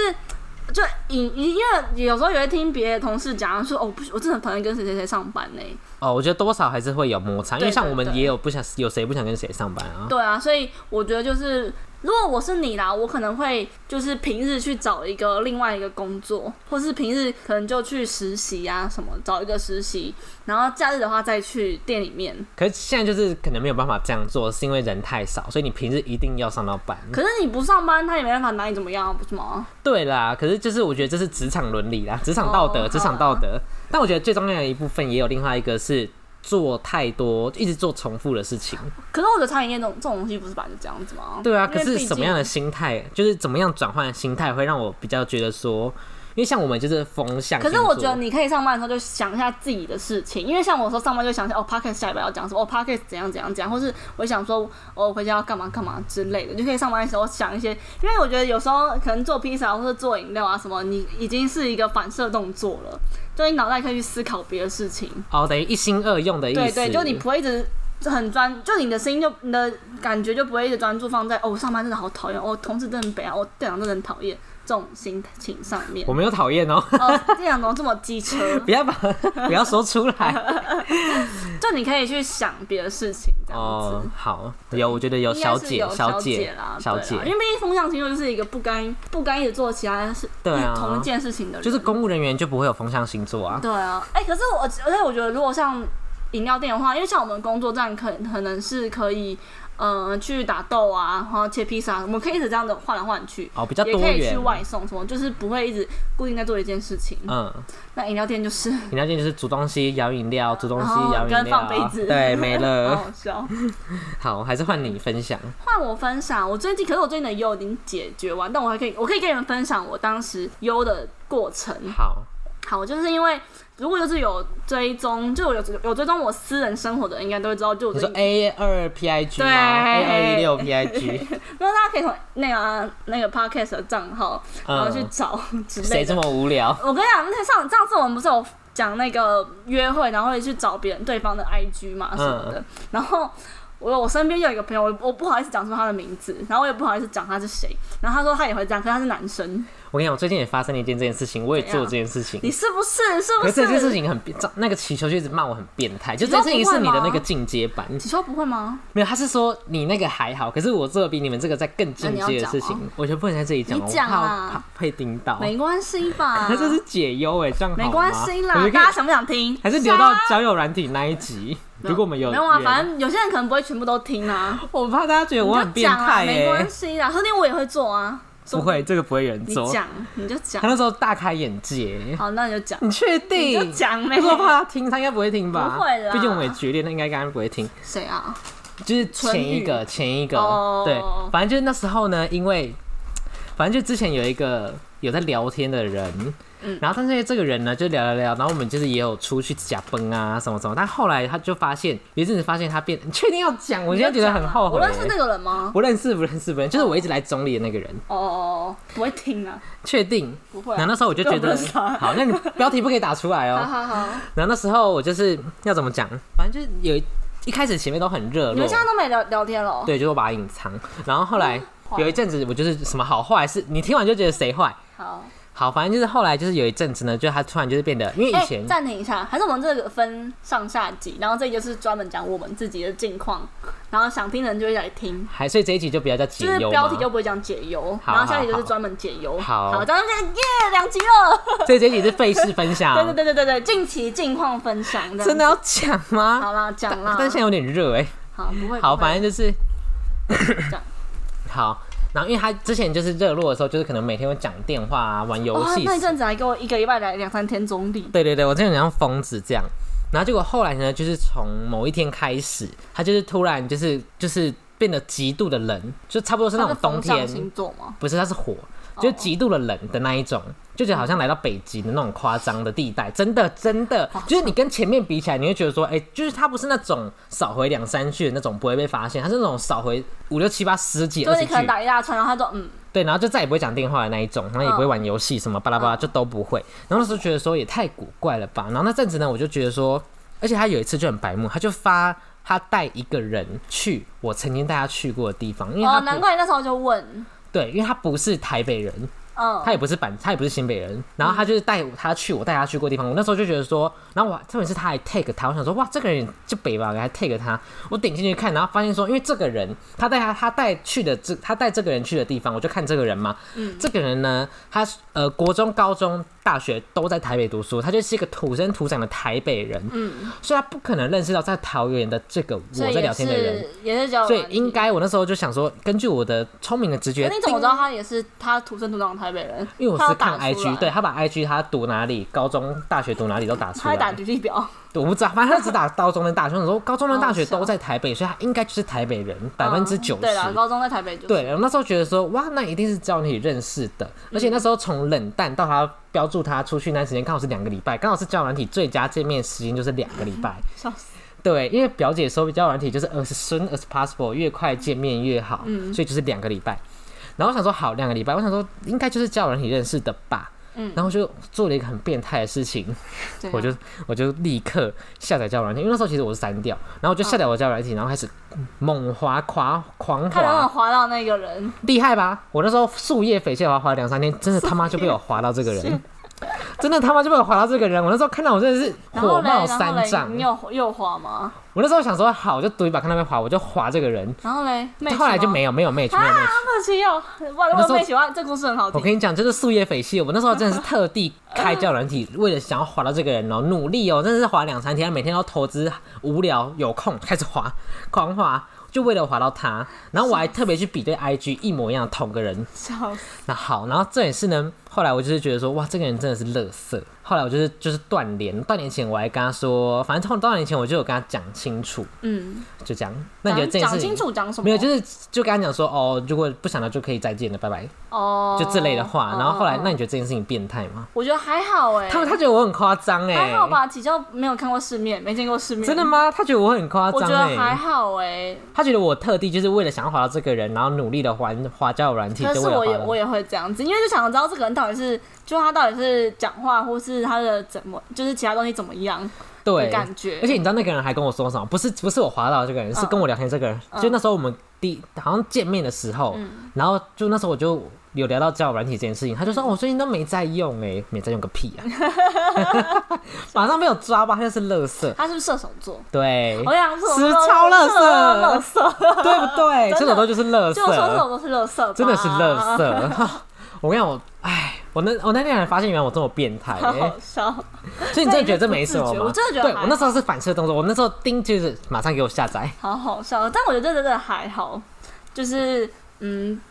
就因因为有时候也会听别的同事讲说，哦，不，我真的很讨厌跟谁谁谁上班呢。哦，我觉得多少还是会有摩擦，因为像我们也有不想有谁不想跟谁上班啊。对啊，所以我觉得就是。如果我是你啦，我可能会就是平日去找一个另外一个工作，或是平日可能就去实习啊什么，找一个实习，然后假日的话再去店里面。可是现在就是可能没有办法这样做，是因为人太少，所以你平日一定要上到班。可是你不上班，他也没办法拿你怎么样，不是吗？对啦，可是就是我觉得这是职场伦理啦，职场道德，职场道德。但我觉得最重要的一部分也有另外一个是。做太多，一直做重复的事情。可是我觉得餐饮业这种这种东西不是本来就这样子吗？对啊，可是什么样的心态，就是怎么样转换心态，会让我比较觉得说。因为像我们就是风向，可是我觉得你可以上班的时候就想一下自己的事情。因为像我说上班就想想哦 p o c k e t 下一步要讲什么，哦 p o c k e t 怎样怎样讲，或是我想说哦回家要干嘛干嘛之类的，就可以上班的时候想一些。因为我觉得有时候可能做披萨或者做饮料啊什么，你已经是一个反射动作了，就你脑袋可以去思考别的事情。哦，等于一心二用的意思。对对，就你不会一直很专，就你的声音就你的感觉就不会一直专注放在哦上班真的好讨厌，哦同事真的很北啊，我店长真的很讨厌。这种心情上面，我没有讨厌哦。哦，这两种这么机车，不要把 不要说出来。就你可以去想别的事情，这样子。好，有我觉得有小姐小姐啦，小姐，因为毕竟风向星座就是一个不甘不甘一直做其他事，对啊，同一件事情的人，就是公务人员就不会有风向星座啊。对啊，哎，可是我而且我觉得如果像饮料店的话，因为像我们工作站可可能是可以。嗯，去打豆啊，然后切披萨，我们可以一直这样子换来换去。哦，比较多元。也可以去外送，什么就是不会一直固定在做一件事情。嗯。那饮料店就是。饮料店就是煮东西、摇饮料、煮东西、摇饮料。跟放杯子。对，没了。好笑。好，还是换你分享。换我分享，我最近可是我最近的忧已经解决完，但我还可以，我可以跟你们分享我当时忧的过程。好。好，就是因为。如果就是有追踪，就有有追踪我私人生活的，应该都会知道。就你说 A 二 P I G 吗？A 二一六 P I G。然后大家可以从那个那个 Podcast 的账号，然后去找之类的。谁这么无聊？我跟你讲，那上上次我们不是有讲那个约会，然后会去找别人对方的 I G 嘛什么的，然后。我我身边有一个朋友，我我不好意思讲出他的名字，然后我也不好意思讲他是谁。然后他说他也会这样，可是他是男生。我跟你讲，我最近也发生了一件这件事情，我也做这件事情。你是不是？是不是？这件事情很变，那个祈求就一直骂我很变态。就这件事情是你的那个进阶版。祈求不会吗？没有，他是说你那个还好，可是我做的比你们这个在更进阶的事情，我就不能在这里讲。你讲啊，会听到。没关系吧？那这是解忧哎，这样没关系啦。大家想不想听？还是留到交友软体那一集？如果我们有没有啊？反正有些人可能不会全部都听啊。我怕大家觉得我很变态没关系啦，后天我也会做啊。不会，这个不会有人做。你讲，你就讲。他那时候大开眼界。好，那你就讲。你确定？就讲没？我怕他听，他应该不会听吧？不会啦。毕竟我们也决裂，那应该刚刚不会听。谁啊？就是前一个，前一个。对，反正就是那时候呢，因为反正就之前有一个有在聊天的人。然后，但是这个人呢，就聊聊聊，然后我们就是也有出去假崩啊，什么什么。但后来他就发现，有一阵子发现他变，你确定要讲？我现在觉得很后悔。我认识那个人吗？不认识，不认识，不认识。就是我一直来总理的那个人。哦哦哦，不会听啊？确定？不会。然后那时候我就觉得，好，那你标题不可以打出来哦。好好好。然后那时候我就是要怎么讲？反正就是有一开始前面都很热络，你们现在都没聊聊天了？对，就是我把它隐藏。然后后来有一阵子，我就是什么好坏是，你听完就觉得谁坏？好。好，反正就是后来就是有一阵子呢，就他突然就是变得，因为以前暂停一下，还是我们这个分上下集，然后这就是专门讲我们自己的近况，然后想听的人就会来听。还所以这一集就比较叫解忧，标题就不会讲解忧，然后下集就是专门解忧。好，好，咱们耶两集了。所 以这一集是费事分享。对对对对对对，近期近况分享。真的要讲吗？好了，讲了。但现在有点热哎。好，不会。好，反正就是。好。然后，因为他之前就是热络的时候，就是可能每天会讲电话啊，玩游戏。那一阵子还给我一个礼拜来两三天中立。对对对，我真的像疯子这样。然后结果后来呢，就是从某一天开始，他就是突然就是就是变得极度的冷，就差不多是那种冬天。星座吗？不是，他是火。就极度的冷的那一种，就觉得好像来到北极的那种夸张的地带，真的真的，就是你跟前面比起来，你会觉得说，哎，就是它不是那种少回两三句的那种不会被发现，它是那种少回五六七八十几二十句，就你可能打一大串，然后他说嗯，对，然后就再也不会讲电话的那一种，然后也不会玩游戏什么巴拉巴拉，就都不会。然后那时候觉得说也太古怪了吧。然后那阵子呢，我就觉得说，而且他有一次就很白目，他就发他带一个人去我曾经带他去过的地方，因为哦，难怪你那时候就问，对，因为他不是台北人。他也不是板，他也不是新北人，然后他就是带他去我带他去过地方。我那时候就觉得说，然后我特别是他还 take 他，我想说哇，这个人就北吧，还 take 他。我点进去看，然后发现说，因为这个人他带他他带去的这他带这个人去的地方，我就看这个人嘛。嗯，这个人呢，他呃国中、高中、大学都在台北读书，他就是一个土生土长的台北人。嗯，所以他不可能认识到在桃园的这个我在聊天的人，也是叫。所以应该我那时候就想说，根据我的聪明的直觉，你怎么知道他也是他土生土长？台北人，因为我是看 IG，对他把 IG 他读哪里，高中、大学读哪里都打出来。他打履历表，我不知道，反正他只打 高中跟大学。说高中跟大学都在台北，所以他应该就是台北人，百分之九十。对高中在台北。对，那时候觉得说，哇，那一定是教你认识的。而且那时候从冷淡到他标注他出去那时间刚好是两个礼拜，刚好是教软体最佳见面时间就是两个礼拜。笑死。对，因为表姐说教软体就是 as soon as possible，越快见面越好，嗯所以就是两个礼拜。然后我想说好两个礼拜，我想说应该就是交友软体认识的吧，嗯，然后就做了一个很变态的事情，我就我就立刻下载交友软体，因为那时候其实我是删掉，然后我就下载我交友软体，然后开始猛滑狂狂滑，能滑到那个人，厉害吧？我那时候树叶翡翠滑滑两三天，真的他妈就被我滑到这个人。真的他妈就被我划到这个人，我那时候看到我真的是火冒三丈。你有又滑吗？我那时候想说好，我就赌一把看他没滑，我就划这个人。然后嘞，后来就没有没有妹没有妹。啊，可惜哦！哇，我妹喜欢这故事很好听。我跟你讲，就是树叶翡翠，我那时候真的是特地开教软体，为了想要划到这个人哦，努力哦，真的是划两三天，每天都投资，无聊有空开始划，狂划。就为了滑到他，然后我还特别去比对 IG 一模一样同个人。笑死。那好，然后这也是呢。后来我就是觉得说，哇，这个人真的是乐色。后来我就是就是断联，断联前我还跟他说，反正从断联前我就有跟他讲清楚，嗯，就这样。那你觉得这件事讲清楚讲什么？没有，就是就跟他讲说，哦，如果不想了就可以再见了，拜拜。哦，就这类的话。然后后来，那你觉得这件事情变态吗？我觉得还好哎。他他觉得我很夸张哎。还好吧，比较没有看过世面，没见过世面。真的吗？他觉得我很夸张。我觉得还好哎。他觉得我特地就是为了想要滑到这个人，然后努力的滑滑交友软体。可是我也我也会这样子，因为就想知道这个人到底是。就他到底是讲话，或是他的怎么，就是其他东西怎么样？对，感觉。而且你知道那个人还跟我说什么？不是，不是我滑到这个人，是跟我聊天这个人。就那时候我们第好像见面的时候，然后就那时候我就有聊到交友软体这件事情，他就说：“我最近都没在用，哎，没在用个屁啊！” 马上被我抓吧，他就是乐色。他是不是射手座？对，我想说，超乐色，乐色，对不对？射手座就是乐色，就说射手座是乐色，真的是乐色。我跟你讲，我哎。我那我那天还发现，原来我这么变态，好笑。所以你真的觉得这没什么吗？我真的觉得，对我那时候是反射动作，我那时候叮就是马上给我下载，好好笑。但我觉得这真的还好，就是嗯。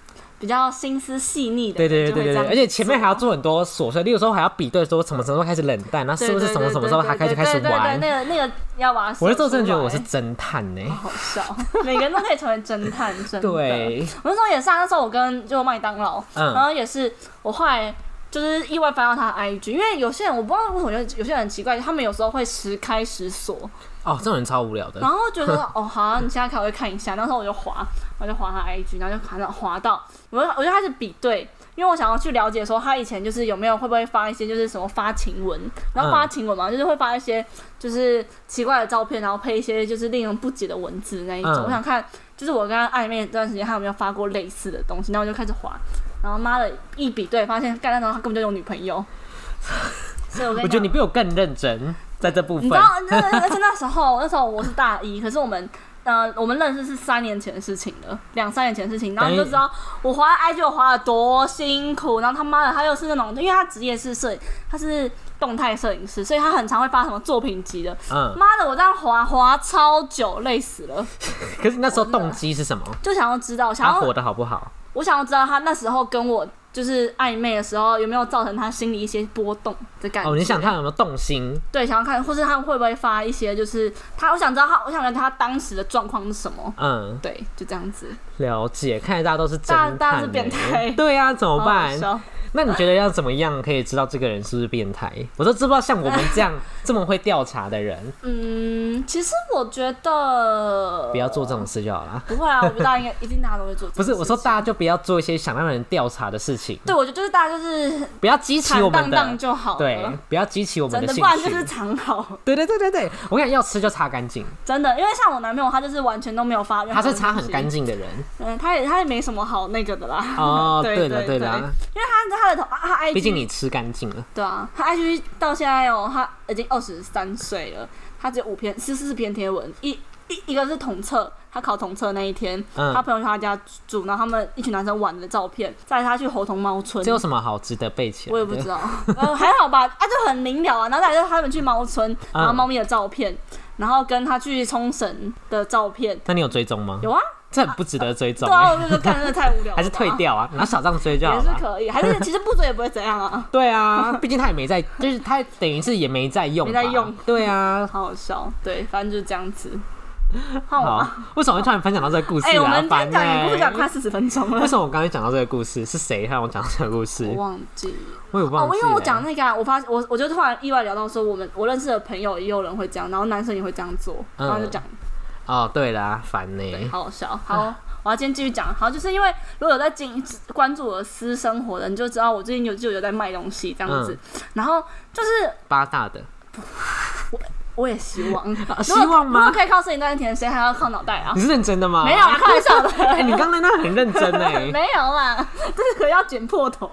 比较心思细腻的，对对对对对，而且前面还要做很多琐碎，例如说还要比对说什么时候开始冷淡，那是不是什么什么时候他开始开始玩？那个那个要把。我那时候真的觉得我是侦探呢，好笑，每个人都可以成为侦探，真的。对，我那时候也是啊，那时候我跟就麦当劳，然后也是我后来就是意外翻到他的 IG，因为有些人我不知道为什么觉得有些人很奇怪，他们有时候会时开时锁。哦，这种人超无聊的。然后觉得 哦，好，你现在可以看一下。那时候我就滑，我就滑他 IG，然后就看到滑到，我就我就开始比对，因为我想要去了解说他以前就是有没有会不会发一些就是什么发情文，然后发情文嘛，就是会发一些就是奇怪的照片，然后配一些就是令人不解的文字那一种。我想看，就是我跟他暧昧这段时间，他有没有发过类似的东西。然后我就开始滑，然后妈的一比对，发现干那时候他根本就有女朋友。所以我我觉得你比我更认真。在这部分，你知道，那那时候，那时候我是大一，可是我们，呃，我们认识是三年前的事情了，两三年前的事情，然后你就知道我滑 IG 我滑的多辛苦，然后他妈的他又是那种，因为他职业是摄影，他是动态摄影师，所以他很常会发什么作品集的，嗯，妈的我这样滑滑超久，累死了。可是那时候动机是什么？就想要知道，想要活的好不好？我想要知道他那时候跟我。就是暧昧的时候，有没有造成他心里一些波动的感觉？哦，你想看有没有动心？对，想要看，或是他会不会发一些，就是他，我想知道他，我想知道他当时的状况是什么。嗯，对，就这样子。了解，看来大家都是大大家是变态。对呀，怎么办？那你觉得要怎么样可以知道这个人是不是变态？我说知不知道像我们这样 这么会调查的人？嗯，其实我觉得不要做这种事就好了。不会啊，我觉得大家应该一定大家都会做。不是，我说大家就不要做一些想让人调查的事情。对，我觉得就是大家就是不要激起我们的就好。对，不要激起我们的兴趣。不然就是藏好。对对对对对，我跟你要吃就擦干净。真的，因为像我男朋友，他就是完全都没有发。他是擦很干净的人。嗯，他也他也没什么好那个的啦。哦，对的对的，因为他他的头他 I。毕竟你吃干净了，对啊，他 IG 到现在哦，他已经二十三岁了，他只有五篇，十四篇贴文，一一一个是统测，他考统测那一天，他朋友去他家住，然后他们一群男生玩的照片，载他去猴童猫村，这有什么好值得背起来？我也不知道，呃，还好吧，啊，就很明了啊，然后再就他们去猫村，然后猫咪的照片，然后跟他去冲绳的照片，那你有追踪吗？有啊。这很不值得追踪。对啊，我就看真的太无聊。还是退掉啊，拿小账追就好了。也是可以，还是其实不追也不会怎样啊。对啊，毕竟他也没在，就是他等于是也没在用。没在用。对啊。好好笑，对，反正就是这样子。好，为什么会突然分享到这个故事啊？我们讲故事讲快四十分钟了。为什么我刚才讲到这个故事？是谁让我讲这个故事？我忘记。我有忘记。哦，因为我讲那个，我发现我我就突然意外聊到说，我们我认识的朋友也有人会这样，然后男生也会这样做，然后就讲。哦，对啦，烦呢。好好笑，好。我要今天继续讲，好，就是因为如果有在经关注我的私生活的，你就知道我最近有就有在卖东西这样子，然后就是八大的，我我也希望，希望吗？如果可以靠摄影赚钱，谁还要靠脑袋啊？你是认真的吗？没有，开玩笑的。哎，你刚才那很认真哎，没有啦，这可要剪破头。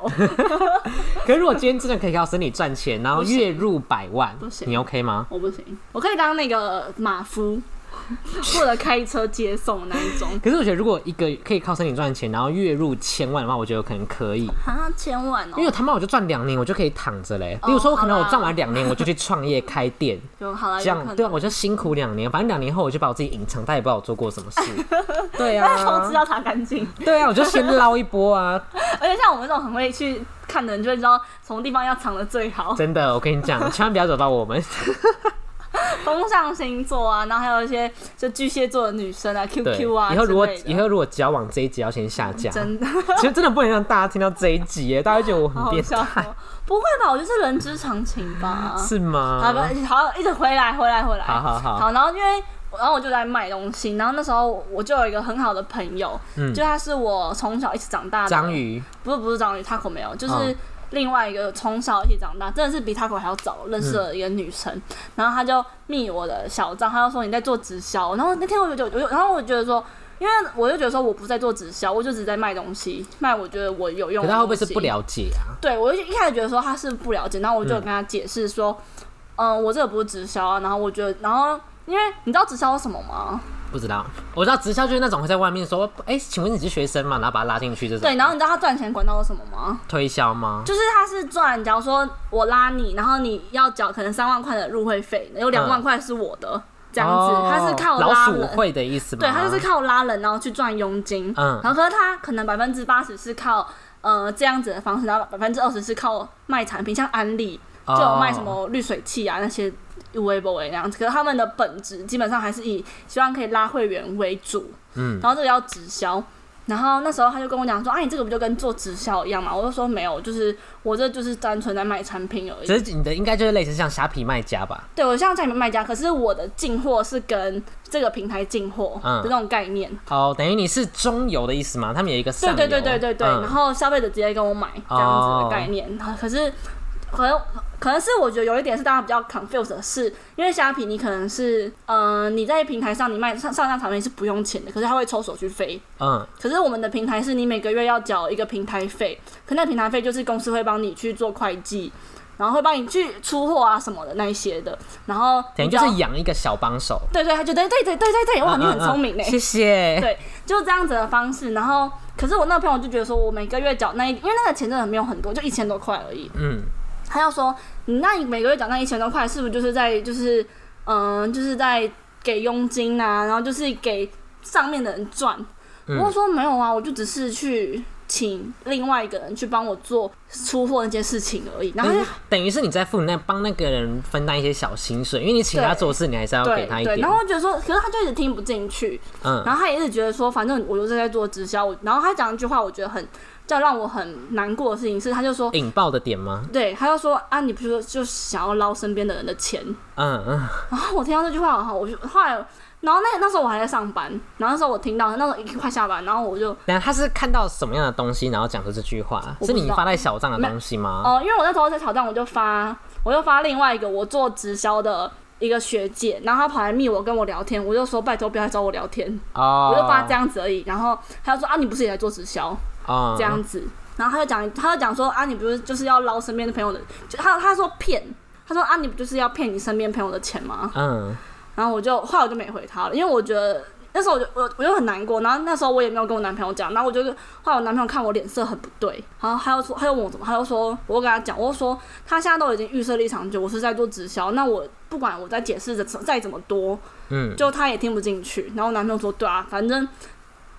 可是如果今天真的可以靠身体赚钱，然后月入百万，你 OK 吗？我不行，我可以当那个马夫。或者开车接送那一种。可是我觉得，如果一个可以靠身体赚钱，然后月入千万的话，我觉得可能可以。啊，千万哦！因为他妈我就赚两年，我就可以躺着嘞。比如说，我可能我赚完两年，我就去创业开店，就好了。这样对啊，我就辛苦两年，反正两年后我就把我自己隐藏，他也不知道我做过什么事。对啊，投资要查干净。对啊，我就先捞一波啊。而且像我们这种很会去看的人，就会知道什么地方要藏的最好。真的，我跟你讲，千万不要找到我们。风象星座啊，然后还有一些就巨蟹座的女生啊，QQ 啊。以后如果以后如果交往这一集要先下架，真的，其实真的不能让大家听到这一集耶，大家觉得我很变态。不会吧？我就是人之常情吧。是吗？好吧，好，一直回来，回来，回来。好好好。好，然后因为然后我就在卖东西，然后那时候我就有一个很好的朋友，嗯，就他是我从小一起长大的章鱼，不是不是章鱼，他可没有，就是。另外一个从小一起长大，真的是比他可还要早认识了一个女生，然后他就密我的小账，他就说你在做直销，然后那天我就就，然后我觉得说，因为我就觉得说我不在做直销，我就只在卖东西，卖我觉得我有用。他会不会是不了解啊？对，我就一开始觉得说他是不了解，然后我就跟他解释说，嗯，我这个不是直销啊，然后我觉得，然后因为你知道直销是什么吗？不知道，我知道直销就是那种会在外面说，哎，请问你是学生嘛？然后把他拉进去这种。对，然后你知道他赚钱管道是什么吗？推销吗？就是他是赚，假如说我拉你，然后你要缴可能三万块的入会费，有两万块是我的，这样子，他是靠老鼠会的意思吗？对，他就是靠拉人，然后去赚佣金。嗯，然后可是他可能百分之八十是靠呃这样子的方式，然后百分之二十是靠卖产品，像安利就有卖什么滤水器啊那些。微博那样子，可是他们的本质基本上还是以希望可以拉会员为主，嗯，然后这个要直销，然后那时候他就跟我讲说，啊，你这个不就跟做直销一样嘛？我就说没有，就是我这就是单纯在卖产品而已。只是你的应该就是类似像虾皮卖家吧？对，我像虾皮卖家，可是我的进货是跟这个平台进货的那种概念。哦，等于你是中游的意思吗？他们有一个对对对对对对，然后消费者直接跟我买这样子的概念，可是。可能可能是我觉得有一点是大家比较 confused 的是，因为虾皮你可能是，嗯，你在平台上你卖上上架产品是不用钱的，可是他会抽手续费。嗯。可是我们的平台是你每个月要缴一个平台费，可那平台费就是公司会帮你去做会计，然后会帮你去出货啊什么的那一些的，然后等于就是养一个小帮手。对对，他觉得对对对对对，哇，你很聪明嘞，谢谢。对，就这样子的方式，然后可是我那个朋友就觉得说我每个月缴那一，因为那个钱真的没有很多，就一千多块而已。嗯。他要说，那你每个月缴那一千多块，是不是就是在就是，嗯，就是在给佣金啊，然后就是给上面的人赚？我说没有啊，我就只是去请另外一个人去帮我做出货那件事情而已。然后等于是你在付那帮那个人分担一些小薪水，因为你请他做事，你还是要给他一点。然后我觉得说，可是他就一直听不进去，嗯，然后他也是觉得说，反正我就是在做直销。然后他讲一句话，我觉得很。最让我很难过的事情是，他就说引爆的点吗？对，他就说啊，你不是说就想要捞身边的人的钱？嗯嗯。然后我听到这句话，哈，我就后来，然后那那时候我还在上班，然后那时候我听到，那时候已经快下班，然后我就，等下他是看到什么样的东西，然后讲出这句话？是你发在小账的东西吗？哦，因为我那时候在小账，我就发，我就发另外一个我做直销的一个学姐，然后她跑来密我跟我聊天，我就说拜托不要来找我聊天，哦，我就发这样子而已。然后他就说啊，你不是也在做直销？这样子，然后他就讲，他就讲说啊，你不是就是要捞身边的朋友的，就他他说骗，他说啊，你不就是要骗你身边朋友的钱吗？嗯，然后我就后来我就没回他了，因为我觉得那时候我就我我就很难过，然后那时候我也没有跟我男朋友讲，然后我就后来我男朋友看我脸色很不对，然后他又说他又问我怎么，他又说我跟他讲，我说他现在都已经预设立场，就我是在做直销，那我不管我在解释的再怎么多，嗯，就他也听不进去，然后我男朋友说对啊，反正。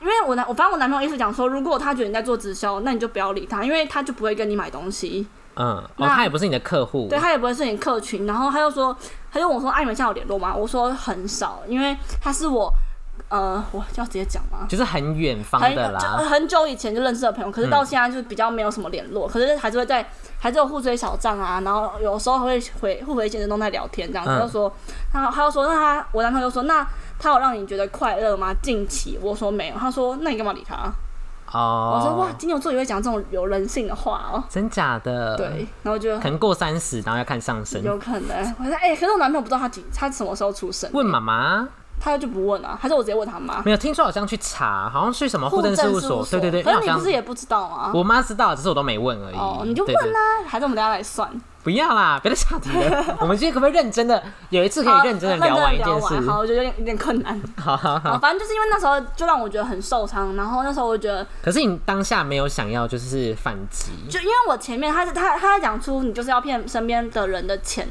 因为我男，我反正我男朋友一直讲说，如果他觉得你在做直销，那你就不要理他，因为他就不会跟你买东西。嗯，哦，他也不是你的客户，对他也不会是你客群。然后他又说，他就问我说，哎，你们现在有联络吗？我说很少，因为他是我，呃，我要直接讲吗？就是很远方的啦，很久以前就认识的朋友，可是到现在就是比较没有什么联络，可是还是会在，还是有互追小账啊，然后有时候会回互回现实都在聊天这样。他就说，他他就说，那他我男朋友就说那。他有让你觉得快乐吗？近期我说没有，他说那你干嘛理他？哦，我说哇，金牛座也会讲这种有人性的话哦，真假的？对，然后就可能过三十，然后要看上升，有可能。我说哎，可是我男朋友不知道他几，他什么时候出生？问妈妈，他就不问啊，还是我直接问他妈？没有，听说好像去查，好像去什么户政事务所，对对对。可是你不是也不知道吗？我妈知道，只是我都没问而已。哦，你就问啊，还是我们等下来算？不要啦，别再岔题了。我们今天可不可以认真的？有一次可以认真的聊完一件事。好，我觉得有点有点困难。好好好，反正就是因为那时候就让我觉得很受伤，然后那时候我觉得，可是你当下没有想要就是反击，就因为我前面他是他他在讲出你就是要骗身边的人的钱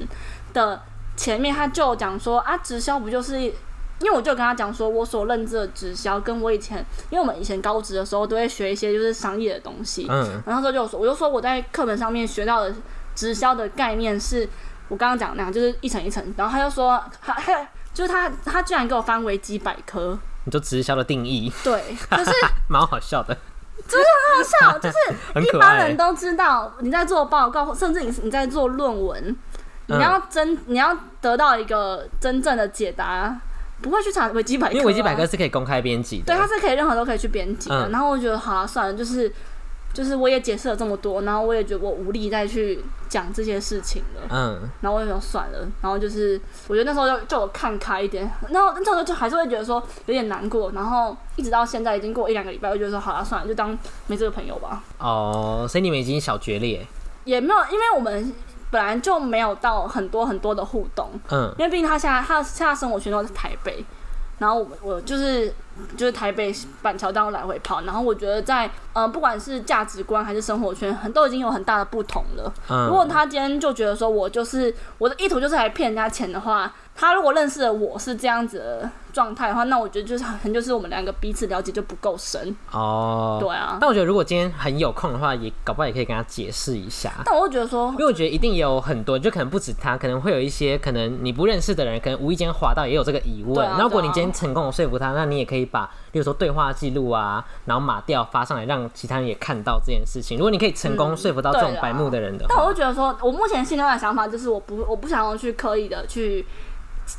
的前面，他就讲说啊，直销不就是？因为我就跟他讲说，我所认知的直销，跟我以前，因为我们以前高职的时候都会学一些就是商业的东西，嗯，然后时候就说，我就说我在课本上面学到的直销的概念是我刚刚讲那样，就是一层一层，然后他就说，他他就是他他居然给我翻维基百科，你就直销的定义，对，就是 蛮好笑的，就是很好笑，就是 一般人都知道你在做报告，甚至你你在做论文，你要真你要得到一个真正的解答。不会去查维基百科，因为维基百科是可以公开编辑的。对，它是可以任何都可以去编辑的。然后我觉得，好了，算了，就是就是我也解释了这么多，然后我也觉得我无力再去讲这些事情了。嗯。然后我就说算了，然后就是我觉得那时候就就我看开一点，然后那时候就还是会觉得说有点难过，然后一直到现在已经过一两个礼拜，我觉得说好了，算了，就当没这个朋友吧。哦，所以你们已经小决裂？也没有，因为我们。本来就没有到很多很多的互动，嗯，因为毕竟他现在他现在生活圈都在台北，然后我我就是就是台北板桥当来回跑，然后我觉得在嗯不管是价值观还是生活圈，很都已经有很大的不同了。如果他今天就觉得说我就是我的意图就是来骗人家钱的话。他如果认识的我是这样子的状态的话，那我觉得就是很就是我们两个彼此了解就不够深哦。对啊，但我觉得如果今天很有空的话，也搞不好也可以跟他解释一下。但我会觉得说，因为我觉得一定有很多，就可能不止他，可能会有一些可能你不认识的人，可能无意间滑到也有这个疑问。那如果你今天成功的说服他，那你也可以把，比如说对话记录啊，然后码掉发上来，让其他人也看到这件事情。如果你可以成功说服到这种白目的人的，但我会觉得说，我目前现在的想法就是我不我不想要去刻意的去。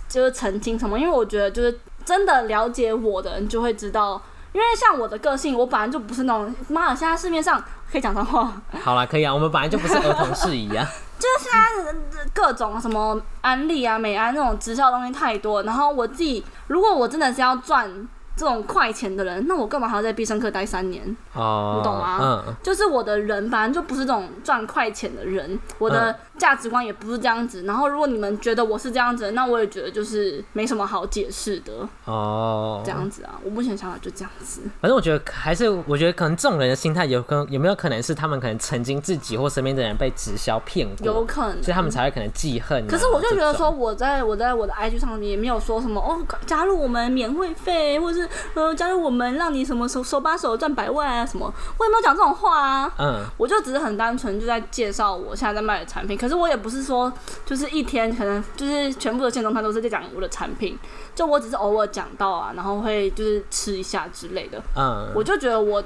就是澄清什么，因为我觉得就是真的了解我的人就会知道，因为像我的个性，我本来就不是那种妈的，现在市面上可以讲脏话。好了，可以啊，我们本来就不是儿童事宜啊。就是现在各种什么安利啊、美安那种直销东西太多，然后我自己如果我真的是要赚。这种快钱的人，那我干嘛还要在必胜客待三年？哦，你懂吗？嗯，就是我的人，反正就不是这种赚快钱的人。我的价值观也不是这样子。然后，如果你们觉得我是这样子，那我也觉得就是没什么好解释的。哦，这样子啊，我目前想法就这样子。反正我觉得还是，我觉得可能这种人的心态有可能有没有可能是他们可能曾经自己或身边的人被直销骗过，有可能，所以他们才会可能记恨。可是我就觉得说，我在我在我的 IG 上面也没有说什么哦，加入我们免会费，或者是。呃，加入我们，让你什么手手把手赚百万啊？什么？我也没有讲这种话啊。嗯，我就只是很单纯就在介绍我现在在卖的产品。可是我也不是说，就是一天可能就是全部的线中他都是在讲我的产品。就我只是偶尔讲到啊，然后会就是吃一下之类的。嗯，我就觉得我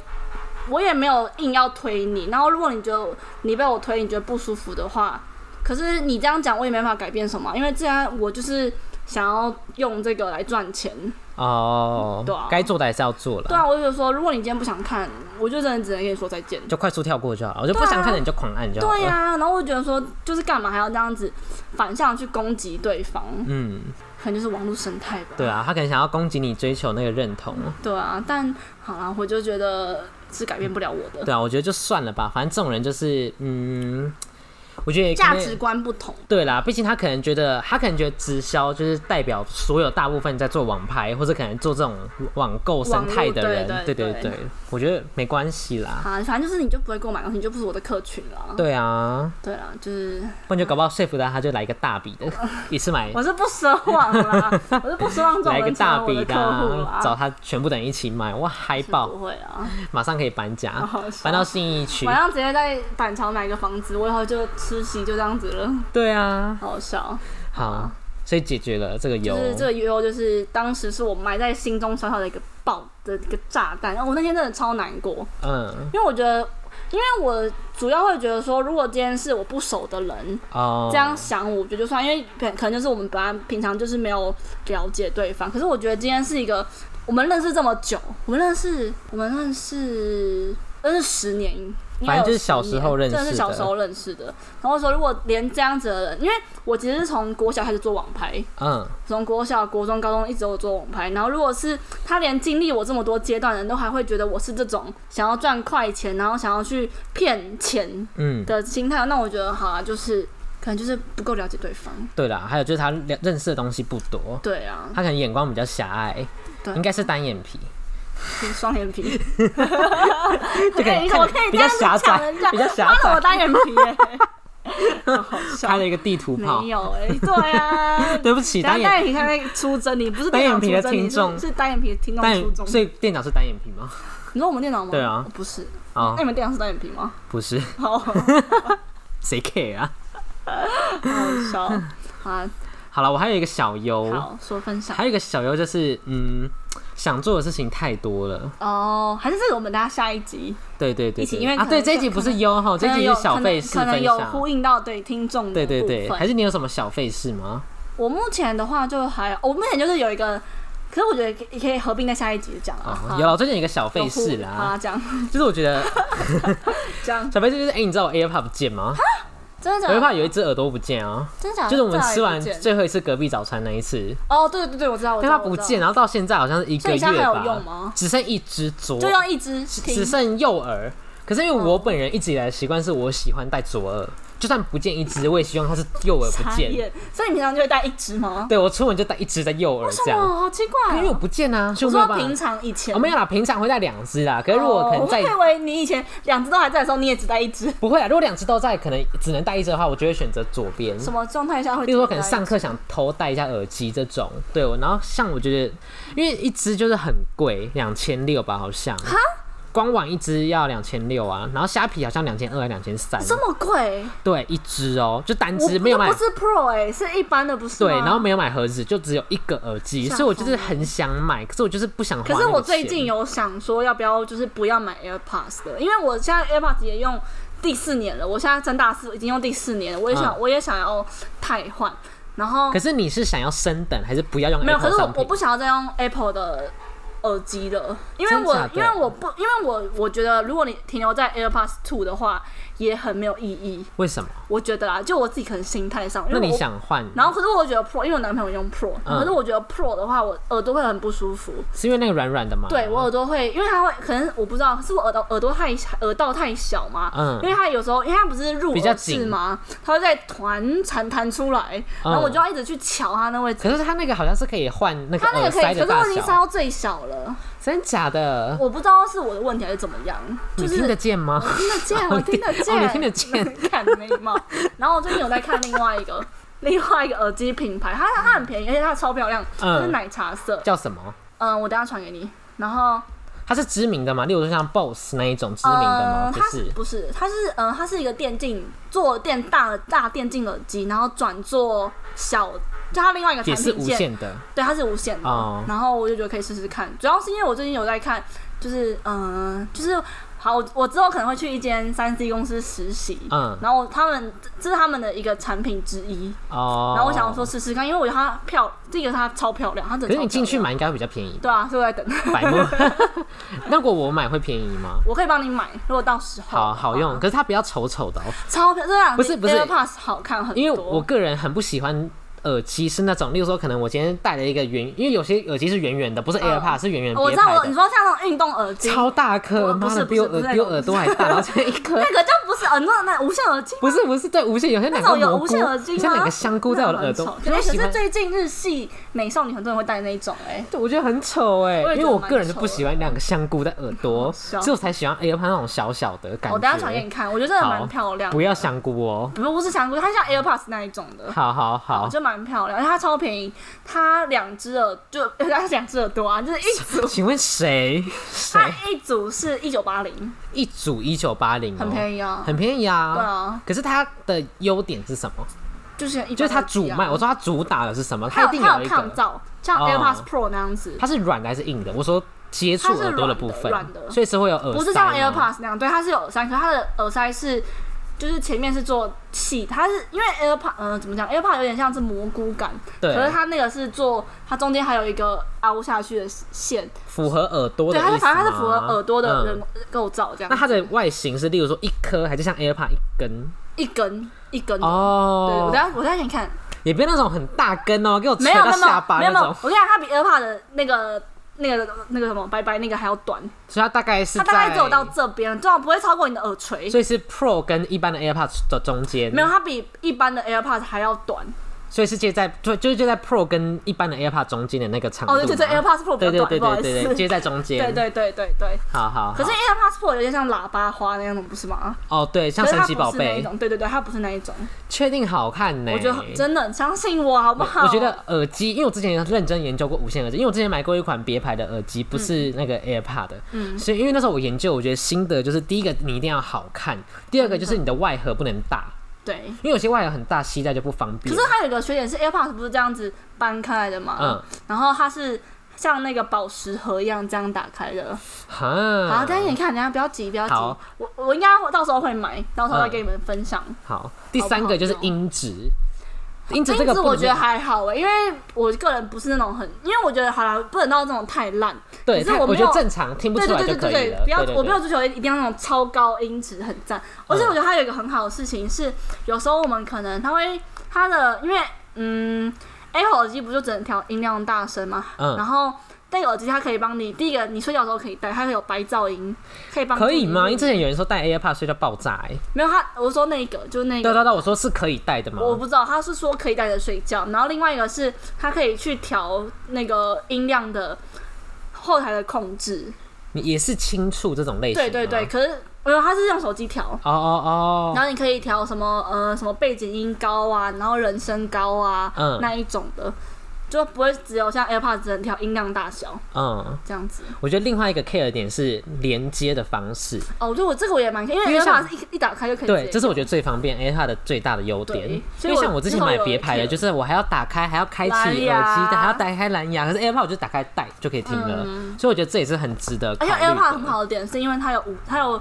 我也没有硬要推你。然后如果你觉得你被我推，你觉得不舒服的话，可是你这样讲我也没办法改变什么，因为既然我就是想要用这个来赚钱。哦，对啊，该做的还是要做了。对啊，我就说，如果你今天不想看，我就真的只能跟你说再见，就快速跳过就好。我就不想看的你就狂按就好。对啊，然后我觉得说，就是干嘛还要这样子反向去攻击对方？嗯，可能就是网络生态吧。对啊，他可能想要攻击你，追求那个认同。对啊，但好啦，我就觉得是改变不了我的。对啊，我觉得就算了吧，反正这种人就是嗯。我觉得价值观不同。对啦，毕竟他可能觉得，他可能觉得直销就是代表所有大部分在做网拍或者可能做这种网购生态的人。对对对，我觉得没关系啦。啊，反正就是你就不会给我买东西，你就不是我的客群了。对啊。对啊，就是。不然就搞不好说服他，他就来一个大笔的，一次买。我是不奢望啦，我是不奢望来一个大笔的，找他全部等一起买，哇，嗨爆！不会啊，马上可以搬家，搬到信义区，马上直接在板桥买个房子，我以后就。吃席就这样子了，对啊，好笑。好，所以解决了这个忧。就是这个忧，就是当时是我埋在心中小小的一个爆的一个炸弹。然后我那天真的超难过，嗯，因为我觉得，因为我主要会觉得说，如果今天是我不熟的人，哦，这样想，我觉得就算，因为可能就是我们本来平常就是没有了解对方。可是我觉得今天是一个我们认识这么久，我们认识，我们认识，认识十年。反正就是小时候认识的，真的是小时候认识的。然后说，如果连这样子的人，因为我其实是从国小开始做网拍，嗯，从国小、国中、高中一直都做网拍。然后，如果是他连经历我这么多阶段的人都还会觉得我是这种想要赚快钱，然后想要去骗钱，嗯的心态，那我觉得好啊，就是可能就是不够了解对方。对啦，还有就是他认识的东西不多。对啊，他可能眼光比较狭隘，应该是单眼皮。双眼皮，就 可以看比较狭窄，比较狭窄。我单眼皮 开了一个地图炮，没有哎，对啊，对不起，单眼皮看那出征，你不是单眼皮的听众，是单眼皮的听众出征。所以店长是单眼皮吗？你说我们店长吗？对啊，不是。那你们店长是单眼皮吗？不是。好，谁 care 啊？好笑啊！好了，我还有一个小优，好说分享。还有一个小优就是，嗯，想做的事情太多了。哦，还是这个我们大家下一集，对对对，一起，因为啊，对这一集不是优哈，这一集是小费事可能有呼应到对听众对对对，还是你有什么小费事吗？我目前的话就还，我目前就是有一个，可是我觉得可以合并在下一集讲啊。有，最近有一个小费事啦，啊，讲，就是我觉得 讲 小费事就是，哎，你知道我 AirPod 不见吗？真的，我怕有一只耳朵不见啊！真的假的，就是我们吃完最后一次隔壁早餐那一次。哦，对对对，我知道，我知道。它不见，然后到现在好像是一个月吧，只剩一只左，就用一只，只剩右耳。可是因为我本人一直以来的习惯是我喜欢戴左耳。就算不见一只，我也希望它是右耳不见。所以你平常就会戴一只吗？对，我出门就戴一只在右耳，这样。好奇怪，因为我不见啊。我说平常以前，我没有啦，平常会戴两只啦。可是如果可能在，我以为你以前两只都还在的时候，你也只戴一只。不会啊，如果两只都在，可能只能戴一只的话，我就会选择左边。什么状态下会？比如说可能上课想偷戴一下耳机这种。对，我然后像我觉得，因为一只就是很贵，两千六吧，好像。哈。官网一只要两千六啊，然后虾皮好像两千二还两千三，这么贵？对，一只哦，就单只没有买，不是 Pro 哎，是一般的，不是？对，然后没有买盒子，就只有一个耳机，所以我就是很想买，可是我就是不想。可是我最近有想说，要不要就是不要买 AirPods 的，因为我现在 AirPods 也用第四年了，我现在真大四已经用第四年了，我也想我也想要汰换，然后可是你是想要升等还是不要用？没有，可是我我不想要再用 Apple 的。耳机的，因为我因为我不因为我我觉得如果你停留在 AirPods Two 的话，也很没有意义。为什么？我觉得啊，就我自己可能心态上，那你想换？然后可是我觉得 Pro，因为我男朋友用 Pro，可是我觉得 Pro 的话，我耳朵会很不舒服。是因为那个软软的吗？对我耳朵会，因为它会可能我不知道是我耳朵耳朵太耳道太小嘛？嗯，因为它有时候因为它不是入耳式吗？它会在团弹弹出来，然后我就要一直去瞧它那位置。可是它那个好像是可以换那个耳塞的大小，可是我已经塞到最小了。真假的？我不知道是我的问题还是怎么样。你听得见吗？听得见，我听得见。你听得见？看眉毛。然后我最近有在看另外一个 另外一个耳机品牌，它它很便宜，而且它超漂亮，它是奶茶色。叫什么？嗯，我等下传给你。然后它是知名的吗？例如说像 BOSS 那一种知名的吗？不是，不是，它是嗯，它是一个电竞做电大大电竞耳机，然后转做小。就它另外一个产品线，对，它是无线的。然后我就觉得可以试试看，主要是因为我最近有在看，就是嗯，就是好，我之后可能会去一间三 C 公司实习，嗯，然后他们这是他们的一个产品之一哦。然后我想说试试看，因为我觉得它漂，这个它超漂亮，它整。可是你进去买应该会比较便宜。对啊，是在等。百慕。那如果我买会便宜吗？我可以帮你买，如果到时候。好好用，可是它比较丑丑的哦。超漂亮，不是不是，AirPods 好看很多。因为我个人很不喜欢。耳机是那种，例如说，可能我今天戴了一个圆，因为有些耳机是圆圆的，不是 AirPods，是圆圆。我知道我，你说像那种运动耳机，超大颗，妈的，比我耳比我耳朵还大，然后这一颗。那个就不是耳朵那无线耳机。不是不是，对无线有些那种有无线耳机像两个香菇在我的耳朵。可是最近日系美少女很多人会戴那一种，哎，对，我觉得很丑哎，因为我个人就不喜欢两个香菇在耳朵，所以我才喜欢 AirPods 那种小小的感觉。我等下传给你看，我觉得真的蛮漂亮。不要香菇哦，不不是香菇，它像 AirPods 那一种的。好好好，就蛮漂亮，而且它超。便宜，它两只耳就 它两只耳朵啊，就是一组。请问 谁？它一组是一九八零，一组一九八零，很便宜啊，很便宜啊。对啊，可是它的优点是什么？就是就是它主卖，我说它主打的是什么？它一定有抗噪，像 AirPods Pro 那样子。它是软的还是硬的？我说接触耳朵的部分，软的，所以是会有耳。不是像 AirPods 那样，对，它是有耳塞，可它的耳塞是。就是前面是做气，它是因为 AirPod，嗯，怎么讲？AirPod 有点像是蘑菇感，对。可是它那个是做，它中间还有一个凹下去的线，符合耳朵的。对，它反正它是符合耳朵的人构造这样。那它的外形是，例如说一颗，还是像 AirPod 一根？一根一根哦。对，我等下我等下给你看。也别那种很大根哦，给我没有到下巴那种。我跟你讲，它比 AirPod 的那个那个那个什么白白那个还要短，所以它大概是它大概只有到这边，最好不会超过你的耳垂。所以是 Pro 跟一般的 AirPods 的中间，没有，它比一般的 AirPods 还要短。所以是接在就就是接在 Pro 跟一般的 AirPods 中间的那个长度。哦，对对，AirPods Pro 对对对对对对，接在中间。对对对对对。好好。可是 AirPods Pro 有点像喇叭花那种，不是吗？哦，对，像神奇宝贝那种。对对对，它不是那一种。确定好看呢？我觉得真的，相信我好不好？我觉得耳机，因为我之前认真研究过无线耳机，因为我之前买过一款别牌的耳机，不是那个 AirPod 的。嗯。所以因为那时候我研究，我觉得新的就是第一个你一定要好看，第二个就是你的外盒不能大。对，因为有些外有很大，携带就不方便。可是它有一个缺点是，AirPods 不是这样子搬开来的嘛？嗯。然后它是像那个宝石盒一样这样打开的。哈。好，但是你看，人家不要急，不要急。我我应该到时候会买，到时候再给你们分享。好，第三个就是音质。音质这个我觉得还好哎，因为我个人不是那种很，因为我觉得好了，不能到这种太烂。对，可是我觉得正常听不出来就可以了。不要，我没有追求一定要那种超高音质很赞。而且我觉得它有一个很好的事情是，有时候我们可能它会它的，因为嗯，Apple 耳机不就只能调音量大声嘛，然后。戴耳机，它可以帮你。第一个，你睡觉的时候可以戴，它会有白噪音，可以帮。可以吗？因为之前有人说戴 AirPods 睡觉爆炸，哎，没有，他我说那个就是那个。对对对，我说是可以戴的吗？我不知道，他是说可以戴着睡觉。然后另外一个是，它可以去调那个音量的后台的控制。你也是轻触这种类型？对对对，可是没有，它是用手机调。哦哦哦。然后你可以调什么呃什么背景音高啊，然后人声高啊，嗯，那一种的。就不会只有像 AirPods 只能调音量大小，嗯，这样子。我觉得另外一个 care 点是连接的方式。哦，我觉得我这个我也蛮，因为 AirPods 一一打开就可以。对，这是我觉得最方便 AirPods 的最大的优点。因为像我之前买别牌的，就是我还要打开，还要开启耳机，还要打开蓝牙。可是 AirPods 我就打开带就可以听了，所以我觉得这也是很值得。而且 AirPods 很好的点是因为它有五，它有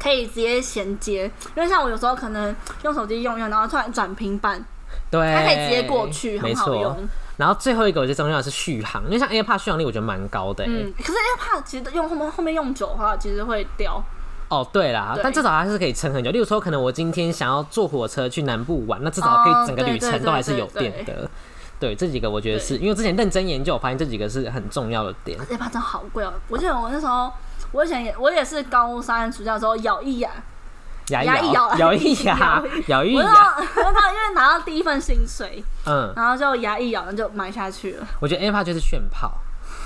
可以直接衔接。因为像我有时候可能用手机用用，然后突然转平板，对，它可以直接过去，很好用。然后最后一个我觉得重要的是续航，因为像 AirPod 续航力我觉得蛮高的。嗯，可是 AirPod 其实用后面后面用久的话，其实会掉。哦，对啦，但至少还是可以撑很久。例如说，可能我今天想要坐火车去南部玩，那至少可以整个旅程都还是有电的。对，这几个我觉得是因为之前认真研究，我发现这几个是很重要的点。AirPod 真好贵哦！我记得我那时候，我以前也我也是高三暑假的时候咬一咬。牙一咬，咬一咬，咬一牙。因为拿到第一份薪水，嗯，然后就牙一咬，就买下去了。我觉得 AirPod 就是炫炮。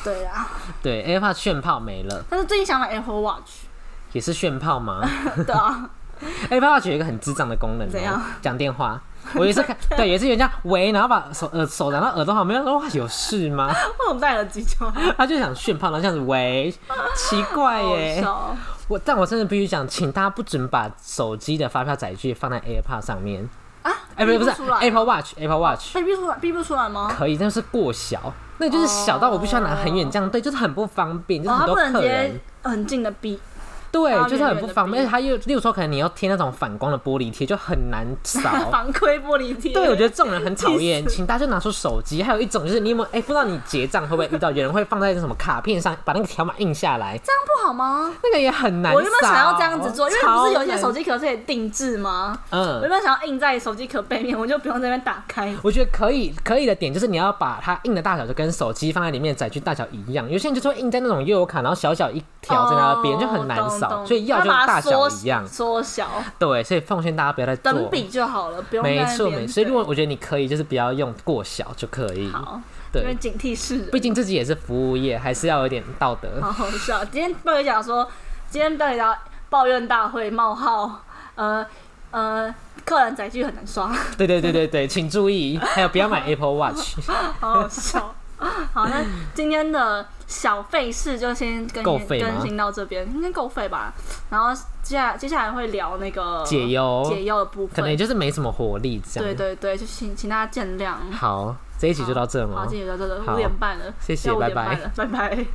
对啊，对 AirPod 炫炮没了。但是最近想买 Apple Watch，也是炫炮吗？对啊，Apple Watch 有一个很智障的功能，怎样？讲电话。我也是看，对，也是有人家喂，然后把手呃手拿到耳朵旁边，说哇有事吗？为什么戴耳机就？他就想炫炮，然后这样子喂，奇怪耶。我但我真的必须讲，请大家不准把手机的发票载具放在 AirPod 上面啊！哎，不是不是，Apple Watch，Apple Watch，逼出来，逼不出来吗？可以，但是过小，那就是小到我必须要拿很远这样对，就是很不方便，就是很多客人很近的逼。对，就是很不方便，而且它又，例如说，可能你要贴那种反光的玻璃贴，就很难扫。防窥玻璃贴。对，我觉得这种人很讨厌，请大家拿出手机。还有一种就是，你有没有？哎，不知道你结账会不会遇到有人会放在那什么卡片上，把那个条码印下来？这样不好吗？那个也很难。我有没有想要这样子做？因为不是有一些手机壳是可以定制吗？嗯。有没有想要印在手机壳背面？我就不用这边打开。我觉得可以，可以的点就是你要把它印的大小就跟手机放在里面载具大小一样。有些人就会印在那种悠游卡，然后小小一条在那边，就很难扫。所以要就。大小一样，缩小，对，所以奉劝大家不要再等比就好了，不用没错没错。所以如果我觉得你可以，就是不要用过小就可以。好，对，警惕是。毕竟自己也是服务业，还是要有点道德。好好笑。今天报友讲说，今天报友讲抱怨大会冒号，呃呃，客人载具很难刷。对对对对对，请注意，还有不要买 Apple Watch。好 好笑。好，那今天的小费事就先更更新到这边，应该够费吧？然后接下接下来会聊那个解忧解忧的部分，可能也就是没什么活力这样。对对对，就请请大家见谅。好，这一集就到这吗？好，这一集就到这了，五点半了，谢谢，拜拜，拜拜。